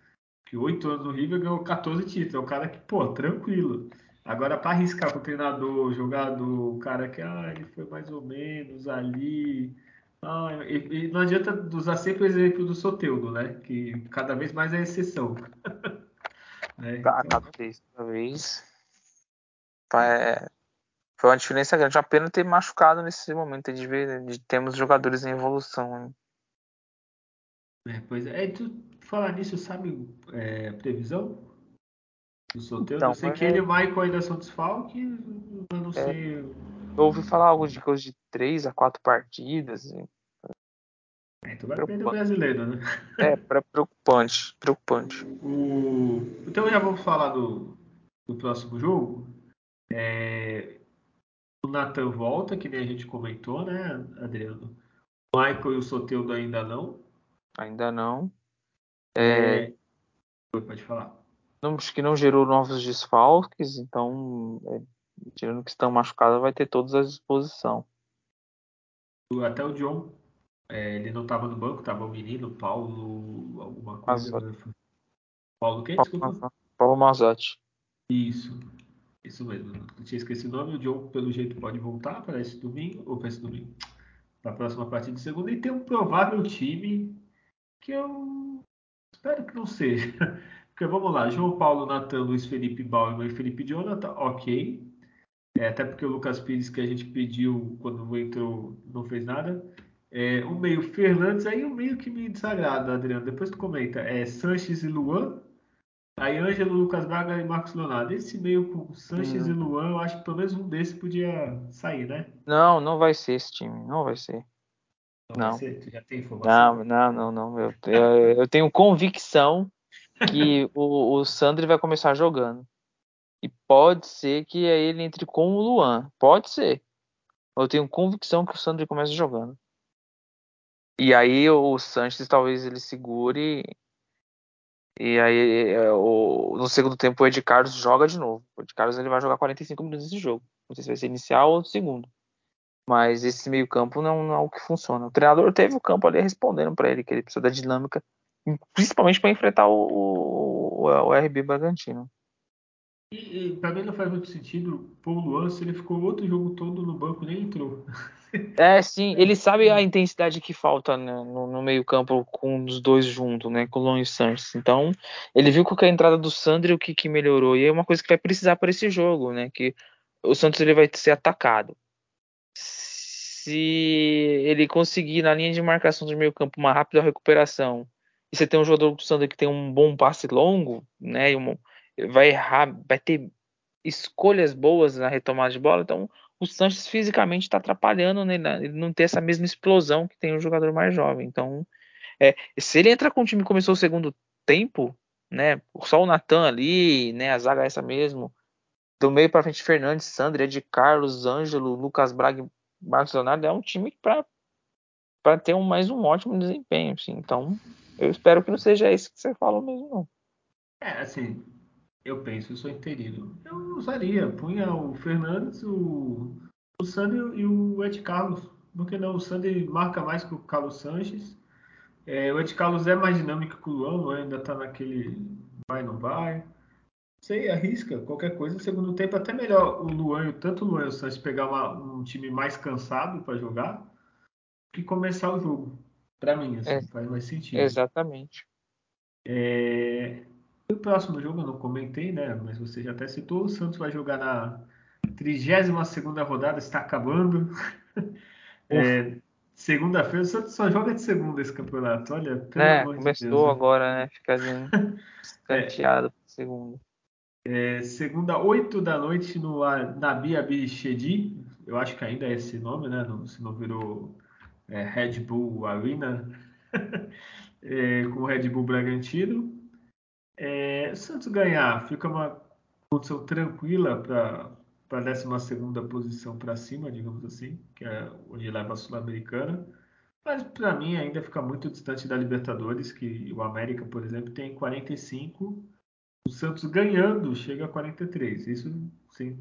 que oito anos no River ganhou 14 títulos. É um cara que, pô, tranquilo. Agora, para arriscar com o treinador, jogador, o cara que, ah, ele foi mais ou menos ali. Ah, e, e não adianta usar sempre o exemplo do Soteudo, né? Que cada vez mais é exceção. né? Ca- Então, Cada vez, cada vez. É, foi uma diferença grande. Uma pena ter machucado nesse momento de ver de termos jogadores em evolução. né? é, pois é. E tu falar nisso, sabe é, previsão do Soteudo? Então, eu sei que é- ele e o Michael ainda são desfalque, eu não É. sei. Eu ouvi falar algo de coisa de três a quatro partidas. e É, então vai perder o brasileiro, né? É pre- preocupante, preocupante. O... Então já vamos falar do, do próximo jogo. É, O Nathan volta, que nem a gente comentou, né, Adriano? O Michael e o Soteudo ainda não. Ainda não. É... Oi, Pode falar. Não. Acho que não gerou novos desfalques, então, é, tirando que estão machucados, vai ter todos à disposição. Até o John, é, ele não estava no banco, estava o menino, Paulo, alguma coisa. Paulo quem? Desculpa. Paulo Mazotti. Isso. Isso mesmo. Eu tinha esquecido o nome. O John, pelo jeito, pode voltar para esse domingo, ou para esse domingo, para a próxima partida de segunda. E tem um provável time que eu espero que não seja. Porque vamos lá, João Paulo, Natan, Luiz Felipe Bauerman e Felipe Jonathan, ok. É, até porque o Lucas Pires que a gente pediu quando entrou não fez nada. É, o meio Fernandes, aí o meio que me desagrada, Adriano. Depois tu comenta. É Sanches e Luan. Aí Ângelo, Lucas Braga e Marcos Leonardo. Esse meio com Sanches Hum. e Luan, eu acho que pelo menos um desses podia sair, né? Não, não vai ser esse time, não vai ser. Não. vai ser? Tu já tem informação? Não, não, não, não. Eu, eu, eu tenho convicção que o, o Sandri vai começar jogando. E pode ser que ele entre com o Luan. Pode ser. Eu tenho convicção que o Sandri comece jogando. E aí o Sanches talvez ele segure E aí, é, o, no segundo tempo, o Ed Carlos joga de novo. O Ed Carlos ele vai jogar 45 minutos de jogo. Não sei se vai ser inicial ou segundo. Mas esse meio-campo não, não, é o que funciona. O treinador teve o campo ali respondendo para ele que ele precisa da dinâmica, principalmente para enfrentar o, o, o, RB Bragantino. E, e mim não faz muito sentido pôr o Luan se ele ficou outro jogo todo no banco nem entrou. É, sim, ele sabe a intensidade que falta né, no, no meio-campo com os dois juntos, né? Com o Luan e o Sanches. Então, ele viu com a entrada do Sandro o que, que melhorou. E é uma coisa que vai precisar para esse jogo, né? Que o Santos ele vai ser atacado. Se ele conseguir na linha de marcação do meio-campo uma rápida recuperação você tem um jogador do Sandro que tem um bom passe longo, né? vai errar, vai ter escolhas boas na retomada de bola, então o Sanches fisicamente está atrapalhando né, ele não ter essa mesma explosão que tem o jogador mais jovem. Então, é, se ele entrar com o time que começou o segundo tempo, né, só o Natan ali, né, a zaga é essa mesmo, do meio para frente Fernandes, Sandro, Ed Carlos, Ângelo, Lucas Braga, Marcos Leonardo é um time para para ter um, mais um ótimo desempenho, assim. Então, eu espero que não seja isso que você falou mesmo, não. É, assim, eu penso, eu sou interino. Eu usaria, punha o Fernandes, o, o e o Ed Carlos. Por que não? O Sandro marca mais que o Carlos Sanches. É, o Ed Carlos é mais dinâmico que o Luan, ainda está naquele vai, não vai. Sei, arrisca qualquer coisa. No segundo tempo, até melhor o Luan, tanto o Luan e o Sanches pegar uma, um time mais cansado para jogar que começar o jogo. Para mim, assim, é, faz mais sentido. Exatamente. É, o próximo jogo eu não comentei, né? Mas você já até citou. O Santos vai jogar na 32 rodada, está acabando. É, Segunda-feira, o Santos só joga de segunda esse campeonato. Olha, pelo é, amor começou de Deus. agora, né? Ficadinho escanteado é, segunda. É, segunda, 8 da noite no Nabi Abichedi. Eu acho que ainda é esse nome, né? Não, se não virou é, Red Bull Arena. é, com o Red Bull Bragantino. É, Santos ganhar, fica uma condição tranquila para a 12 posição para cima, digamos assim, que é onde leva a Sul-Americana. Mas para mim ainda fica muito distante da Libertadores, que o América, por exemplo, tem 45. O Santos ganhando chega a 43. Isso sim,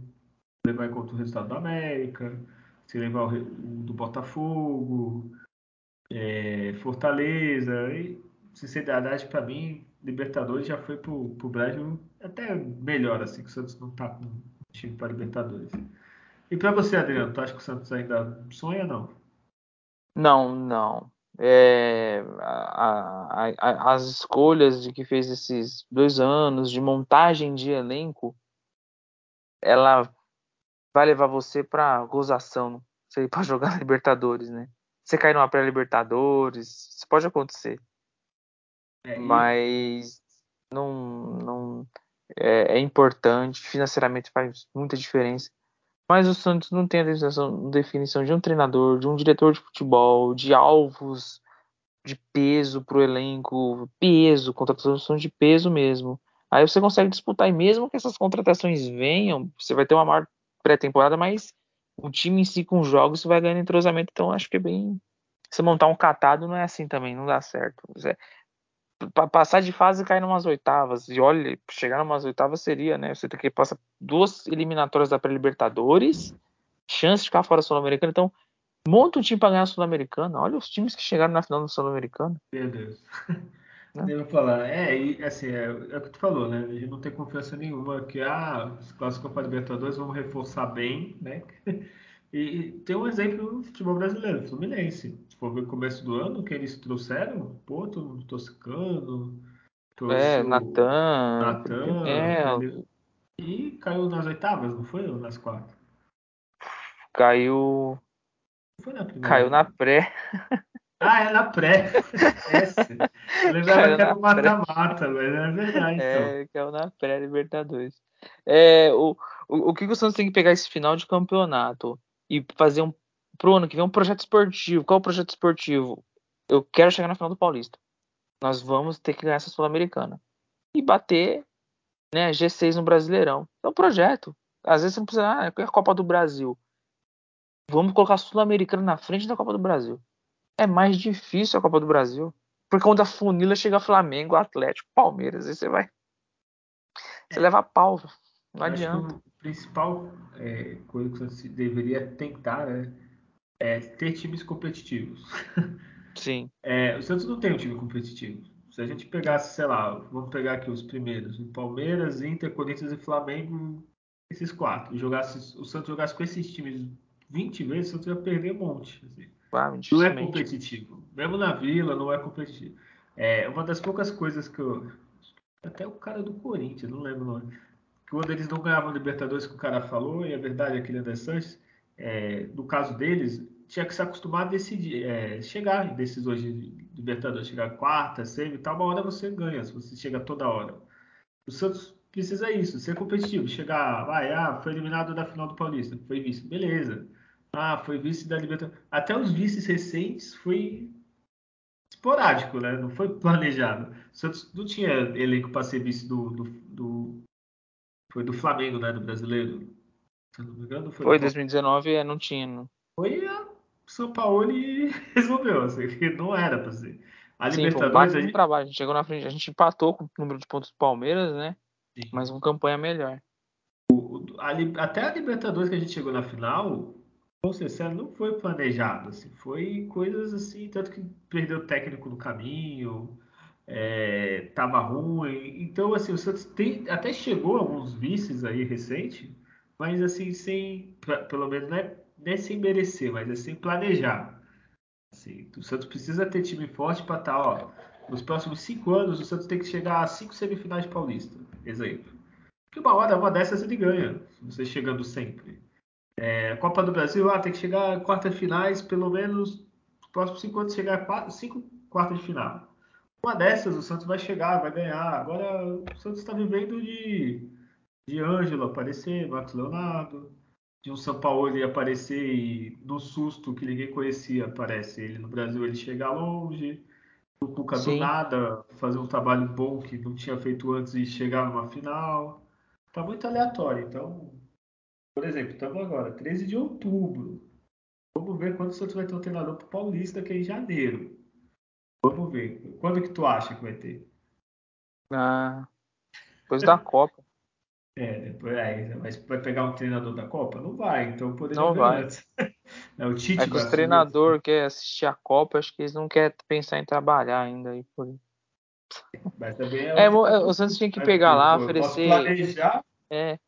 levar em conta o resultado da América, se levar o do Botafogo, é, Fortaleza. E, sinceridade, para mim, Libertadores já foi pro, pro Brasil até melhor, assim, que o Santos não tá com time para Libertadores. E para você, Adriano, tu acha que o Santos ainda sonha não? Não, não. É, a, a, as escolhas de que fez esses dois anos de montagem de elenco, ela vai levar você para gozação, você para jogar Libertadores, né? Você cair numa pré-Libertadores, isso pode acontecer. É, mas não, não é, é, importante, financeiramente faz muita diferença. Mas o Santos não tem a definição, definição de um treinador, de um diretor de futebol, de alvos de peso para o elenco, peso, contratação de peso mesmo. Aí você consegue disputar, e mesmo que essas contratações venham, você vai ter uma maior pré-temporada, mas o time em si com jogos vai ganhando entrosamento, então acho que é bem. Se montar um catado não é assim também, não dá certo. Você passar de fase e cair numas oitavas. E olha, chegar numas oitavas seria, né? Você tem que passar duas eliminatórias da pré-Libertadores, chance de ficar fora Sul-Americana. Então, monta um time para ganhar a Sul-Americana. Olha os times que chegaram na final da Sul-Americana. Meu Deus. Né? Devo falar. É, e, assim, é, é, o que tu falou, né? A gente não tem confiança nenhuma que, ah, se classificou para Libertadores, vamos reforçar bem, né? E, tem um exemplo no futebol brasileiro, Fluminense. Se for ver o começo do ano, que eles trouxeram, pô, todo mundo toscando. É, Natan. Natan. É, e caiu nas oitavas, não foi? Ou nas quatro? Caiu. Foi na primeira. Caiu na pré. Ah, é na pré. Esquece. Eu lembrava que era o mata-mata, mas é verdade. É, então. caiu na pré-Libertadores. É, o, o, o que o Santos tem que pegar esse final de campeonato? e fazer um pro ano que vem um projeto esportivo. Qual é o projeto esportivo? Eu quero chegar na final do Paulista. Nós vamos ter que ganhar essa Sul-Americana e bater né, G6 no Brasileirão. É um projeto. Às vezes você não precisa, ah, é a Copa do Brasil. Vamos colocar a Sul-Americana na frente da Copa do Brasil. É mais difícil a Copa do Brasil. por conta da funila chega Flamengo, Atlético, Palmeiras, aí você vai. Você é. leva pau, não adianta. o principal é, coisa que você deveria tentar né, é ter times competitivos. Sim. É, o Santos não tem um time competitivo. Se a gente pegasse, sei lá, vamos pegar aqui os primeiros: Palmeiras, Inter, Corinthians e Flamengo, esses quatro. Jogasse, o Santos jogasse com esses times 20 vezes, o Santos ia perder um monte. Assim. Não é competitivo. Mesmo na Vila, não é competitivo. É uma das poucas coisas que eu. Até o cara do Corinthians, não lembro o nome. Quando eles não ganhavam Libertadores, que o cara falou, e é verdade, aquele André Sanches, é, no caso deles, tinha que se acostumar a decidir, é, chegar em decisões de Libertadores, chegar quarta, semi, tal, uma hora você ganha, se você chega toda hora. O Santos precisa isso, ser competitivo, chegar, vai, ah, foi eliminado da final do Paulista, foi vice, beleza. Ah, foi vice da Libertadores. Até os vices recentes foi esporádico, né? Não foi planejado. O Santos não tinha elenco para ser vice do, do, do, foi do Flamengo, né, do brasileiro. Se não me engano, foi. Foi 2019, é, não tinha. Não. Foi a são Paulo e resolveu, assim, não era para ser. A Sim, Libertadores. Sim, a gente... trabalho. A gente chegou na frente, a gente empatou com o número de pontos do Palmeiras, né? Sim. Mas uma campanha melhor. O, a, até a Libertadores que a gente chegou na final, sincero, não foi planejado. Assim, foi coisas assim, tanto que perdeu o técnico no caminho, é, tava ruim. Então, assim, o Santos tem, até chegou alguns vices aí recente, mas assim, sem, pra, pelo menos, né? nem é sem merecer, mas é sem planejar. Assim, o Santos precisa ter time forte para estar, tá, ó, nos próximos cinco anos o Santos tem que chegar a cinco semifinais paulista, exemplo. Que uma hora, uma dessas ele ganha, você chegando sempre. É, Copa do Brasil, ah, tem que chegar a quartas finais, pelo menos nos próximos cinco anos chegar a quatro, cinco quartas de final. Uma dessas o Santos vai chegar, vai ganhar. Agora o Santos está vivendo de, de Ângelo aparecer, Marcos Leonardo, de um São Paulo ele aparecer e no susto que ninguém conhecia aparece ele no Brasil ele chega longe o Cuca do nada fazer um trabalho bom que não tinha feito antes e chegar numa final tá muito aleatório então por exemplo estamos agora 13 de outubro vamos ver quando o Santos vai ter um treinador pro Paulista que é em janeiro vamos ver quando que tu acha que vai ter ah depois da Copa é, depois, é, mas vai pegar um treinador da Copa? Não vai, então poderia não vai. antes. é, o Tite é que os treinadores querem assistir a Copa, acho que eles não querem pensar em trabalhar ainda aí por Mas também é, é o Santos tinha que pegar lá, oferecer. Planejar. É.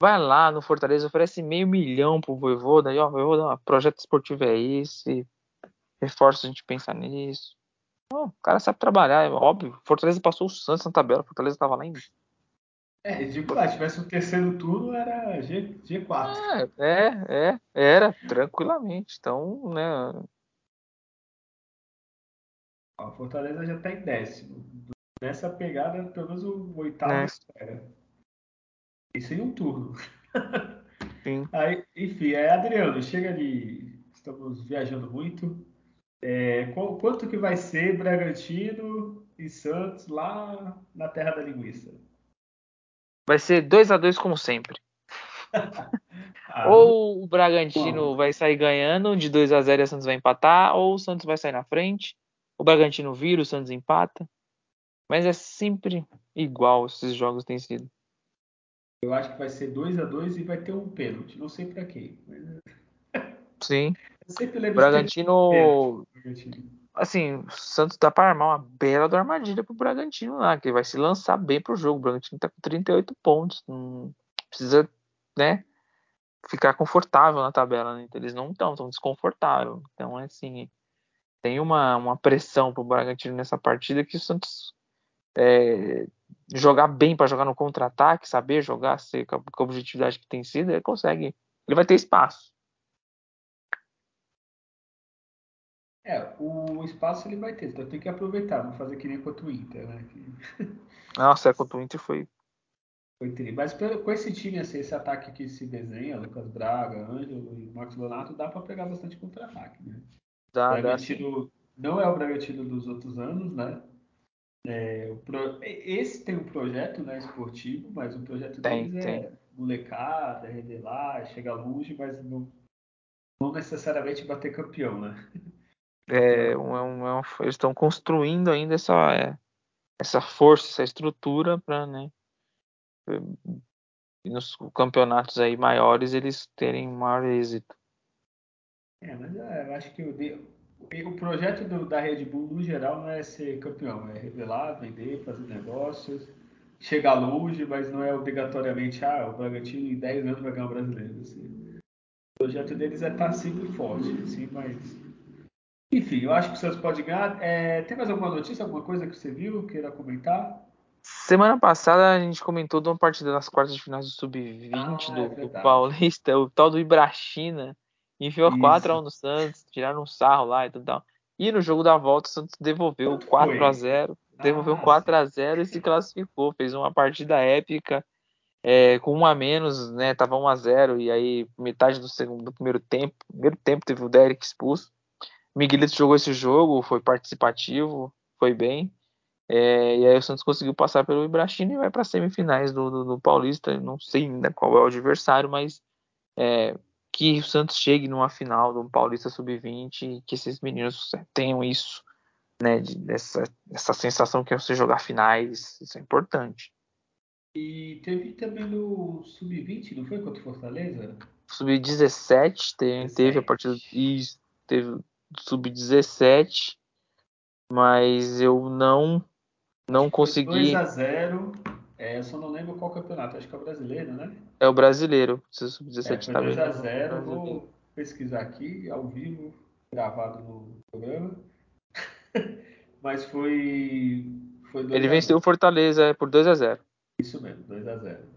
Vai lá no Fortaleza, oferece meio milhão pro Voivoda, aí, ó, Voivoda, projeto esportivo é esse, reforça a gente pensar nisso. Oh, o cara sabe trabalhar, é óbvio. Fortaleza passou o Santos na tabela, Fortaleza tava lá em é, digo lá, tivesse um terceiro turno, era G, G4. É, é, é, era, tranquilamente. Então, né. A Fortaleza já está em décimo. Nessa pegada, pelo menos o oitavo é. espera. Isso em um turno. Sim. Aí, enfim, é Adriano, chega de. Estamos viajando muito. É, qual, quanto que vai ser Bragantino e Santos lá na Terra da Linguiça? Vai ser 2 a 2 como sempre. ah, ou o Bragantino bom. vai sair ganhando de 2 a 0 e o Santos vai empatar, ou o Santos vai sair na frente. O Bragantino vira, o Santos empata. Mas é sempre igual esses jogos têm sido. Eu acho que vai ser 2 a 2 e vai ter um pênalti. Não sei para quem. Mas... Sim. Eu sempre lembro Bragantino... Assim, o Santos dá para armar uma bela da armadilha pro Bragantino lá, que vai se lançar bem pro jogo. O Bragantino tá com 38 pontos. Não precisa, né, ficar confortável na tabela, né? Então, eles não estão, tão desconfortáveis. Então, é assim, tem uma, uma pressão pro Bragantino nessa partida que o Santos é, jogar bem para jogar no contra-ataque, saber jogar, ser com a objetividade que tem sido, ele consegue. Ele vai ter espaço. É, o espaço ele vai ter, então tem que aproveitar, não fazer que nem contra o Inter, né? Nossa, é, contra o Inter foi. Foi triste. Mas com esse time, assim, esse ataque que se desenha, Lucas Braga, Ângelo e Marcos Leonardo, dá para pegar bastante contra-ataque, né? Dá, dá, não é o Bragantino dos outros anos, né? É, pro... Esse tem um projeto né, esportivo, mas o projeto tem, deles tem. é molecada, é revelar, chegar longe, mas não, não necessariamente bater campeão, né? É, um, é um, é um, eles estão construindo ainda essa, é, essa força, essa estrutura para, né, nos campeonatos aí maiores eles terem maior êxito. É, mas é, eu acho que o, o projeto do, da Red Bull no geral não é ser campeão, é revelar, vender, fazer negócios, chegar longe, mas não é obrigatoriamente, ah, o Bragantino em 10 anos vai ganhar o brasileiro. Assim. O projeto deles é estar sempre forte, assim, mas enfim, eu acho que o Santos pode ganhar. É, tem mais alguma notícia, alguma coisa que você viu, queira comentar? Semana passada a gente comentou de uma partida das quartas de finais do Sub-20 ah, do, é do, Paulista, o tal do Ibrachina. Enfiou 4x1 no Santos, tiraram um sarro lá e tudo tal. E no jogo da volta, o Santos devolveu 4x0. Devolveu ah, 4x0 e se classificou. Fez uma partida épica. É, com um a menos, né? Tava 1x0. E aí, metade do segundo do primeiro tempo. Primeiro tempo teve o Derek expulso. Miguelito jogou esse jogo, foi participativo, foi bem. É, e aí o Santos conseguiu passar pelo Ibrachina e vai para semifinais do, do, do, Paulista. Não sei ainda qual é o adversário, mas é, que o Santos chegue numa final do Paulista Sub-20 e que esses meninos tenham isso, né? De, dessa, dessa sensação que é você jogar finais, isso é importante. E teve também no Sub-20, não foi contra o Fortaleza? Sub-17 teve, teve a partida. Isso, teve sub-17, mas eu não não consegui. 2 a 0 é, eu só não lembro qual campeonato, acho que é o brasileiro, né? É o brasileiro, sub-17 é, foi 2 a 0 vou pesquisar aqui, ao vivo, gravado no programa. mas foi. foi Ele venceu o Fortaleza é, por 2 a 0 Isso mesmo, 2 a 0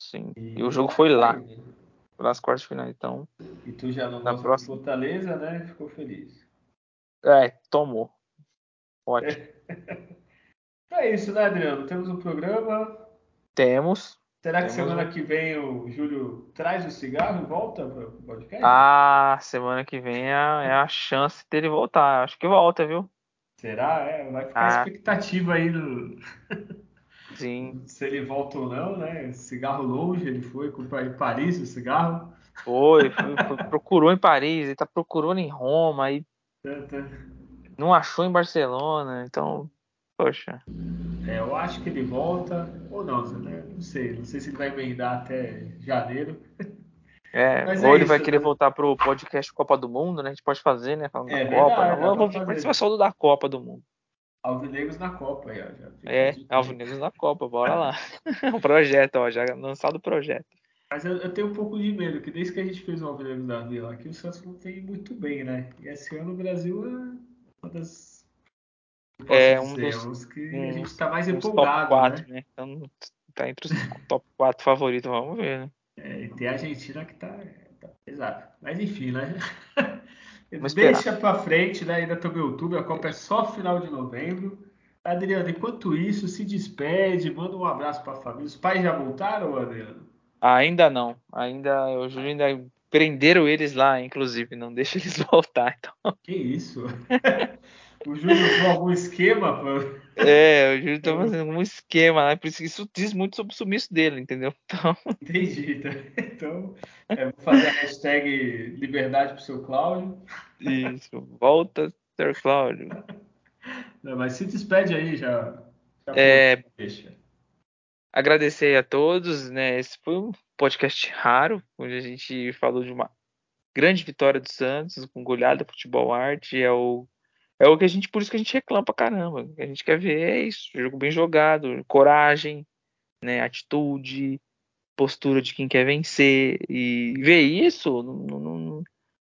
Sim. E, e o jogo foi lá. Aí, né? Nas quartas de final, então. E tu já não na próxima... Fortaleza, né? Ficou feliz. É, tomou. Ótimo. É. é isso, né, Adriano? Temos um programa. Temos. Será que Temos semana um... que vem o Júlio traz o cigarro e volta para o podcast? Ah, semana que vem é, é a chance dele voltar. Acho que volta, viu? Será? É, vai ficar ah. a expectativa aí no. Sim. Se ele volta ou não, né? Cigarro longe, ele foi comprar em Paris o cigarro. Foi, foi, foi procurou em Paris, ele tá procurando em Roma, aí não achou em Barcelona, então, poxa. É, eu acho que ele volta, ou não, né? Não sei, não sei se ele vai emendar até janeiro. É, Mas ou é ele isso, vai querer né? voltar pro podcast Copa do Mundo, né? A gente pode fazer, né? Falando é da verdade, Copa. Não, vamos participar só do da Copa do Mundo. Alvinegros na Copa aí, ó. Já é, Alvinegros na Copa, bora lá. o projeto, ó, já lançado o projeto. Mas eu, eu, tenho um pouco de medo, que desde que a gente fez o Alvinegros da Vila aqui, o Santos não tem muito bem, né? E esse ano o Brasil é uma das. É um dizer, dos. que um, a gente tá mais empolgado, top 4, né? né? Então tá entre os top 4 favoritos, vamos ver, né? É, e tem a Argentina que tá, tá pesado. Mas enfim, né? Deixa para frente, né? Ainda estou no YouTube, a Copa é só final de novembro. Adriano, enquanto isso, se despede, manda um abraço para a família. Os pais já voltaram, Adriano? Ainda não. Ainda, o Júlio ainda prenderam eles lá, inclusive, não deixa eles voltar. Então. Que isso? o Júlio usou algum esquema? Pra... É, o Júlio tá fazendo um esquema lá, por isso isso diz muito sobre o sumiço dele, entendeu? Então... Entendi. Tá? Então, é, vou fazer a hashtag liberdade pro seu Cláudio. Isso, volta, Sr. Cláudio. Não, mas se despede aí já. já é, deixa. Agradecer a todos, né? Esse foi um podcast raro, onde a gente falou de uma grande vitória do Santos, com goleada futebol arte, é o é o que a gente, por isso que a gente reclama pra caramba. A gente quer ver é isso, jogo bem jogado, coragem, né, atitude, postura de quem quer vencer e ver isso, não, não,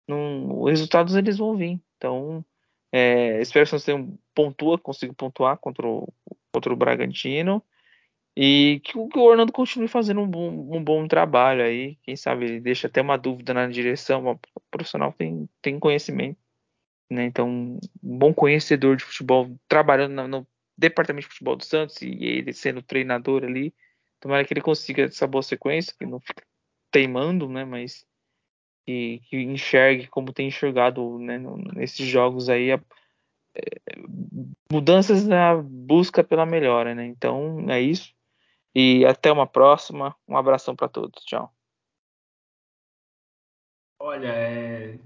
não, os resultados eles vão vir. Então, é, espero que você pontua, consiga pontuar contra o, contra o Bragantino e que, que o Orlando continue fazendo um bom, um bom trabalho aí. Quem sabe ele deixa até uma dúvida na direção, o profissional tem, tem conhecimento né? Então, um bom conhecedor de futebol, trabalhando no, no departamento de futebol do Santos e ele sendo treinador ali. Tomara que ele consiga essa boa sequência, que não fique teimando, né? Mas que, que enxergue como tem enxergado né, nesses jogos aí a, é, mudanças na busca pela melhora, né? Então é isso. E até uma próxima. Um abração para todos. Tchau. Olha, é,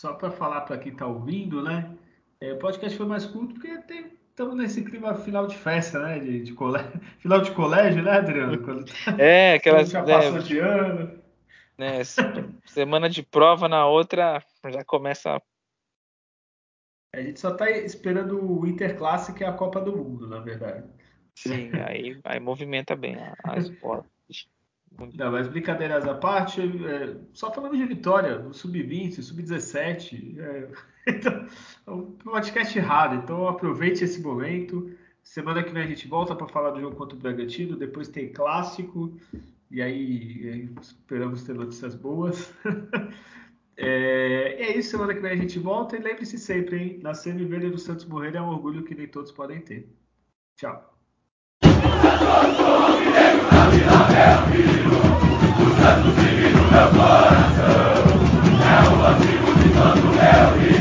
só para falar para quem está ouvindo, né? É, o podcast foi mais curto porque estamos nesse clima final de festa, né? De, de final de colégio, né, Adriano? Quando é, aquelas. Já passou né, de ano. Né, semana de prova, na outra já começa. A gente só está esperando o Interclasse, que é a Copa do Mundo, na verdade. Sim, aí, aí movimenta bem a, a escola. Não, mas brincadeiras à parte, é, só falando de vitória, no sub-20, sub-17. É, então, é um podcast raro, então aproveite esse momento. Semana que vem a gente volta para falar do jogo contra o Bragantino, depois tem clássico, e aí, aí esperamos ter notícias boas. é, é, isso, semana que vem a gente volta e lembre-se sempre, hein? Nascer e viver do Santos morrer é um orgulho que nem todos podem ter. Tchau meu coração. É o vazio de todo meu rio.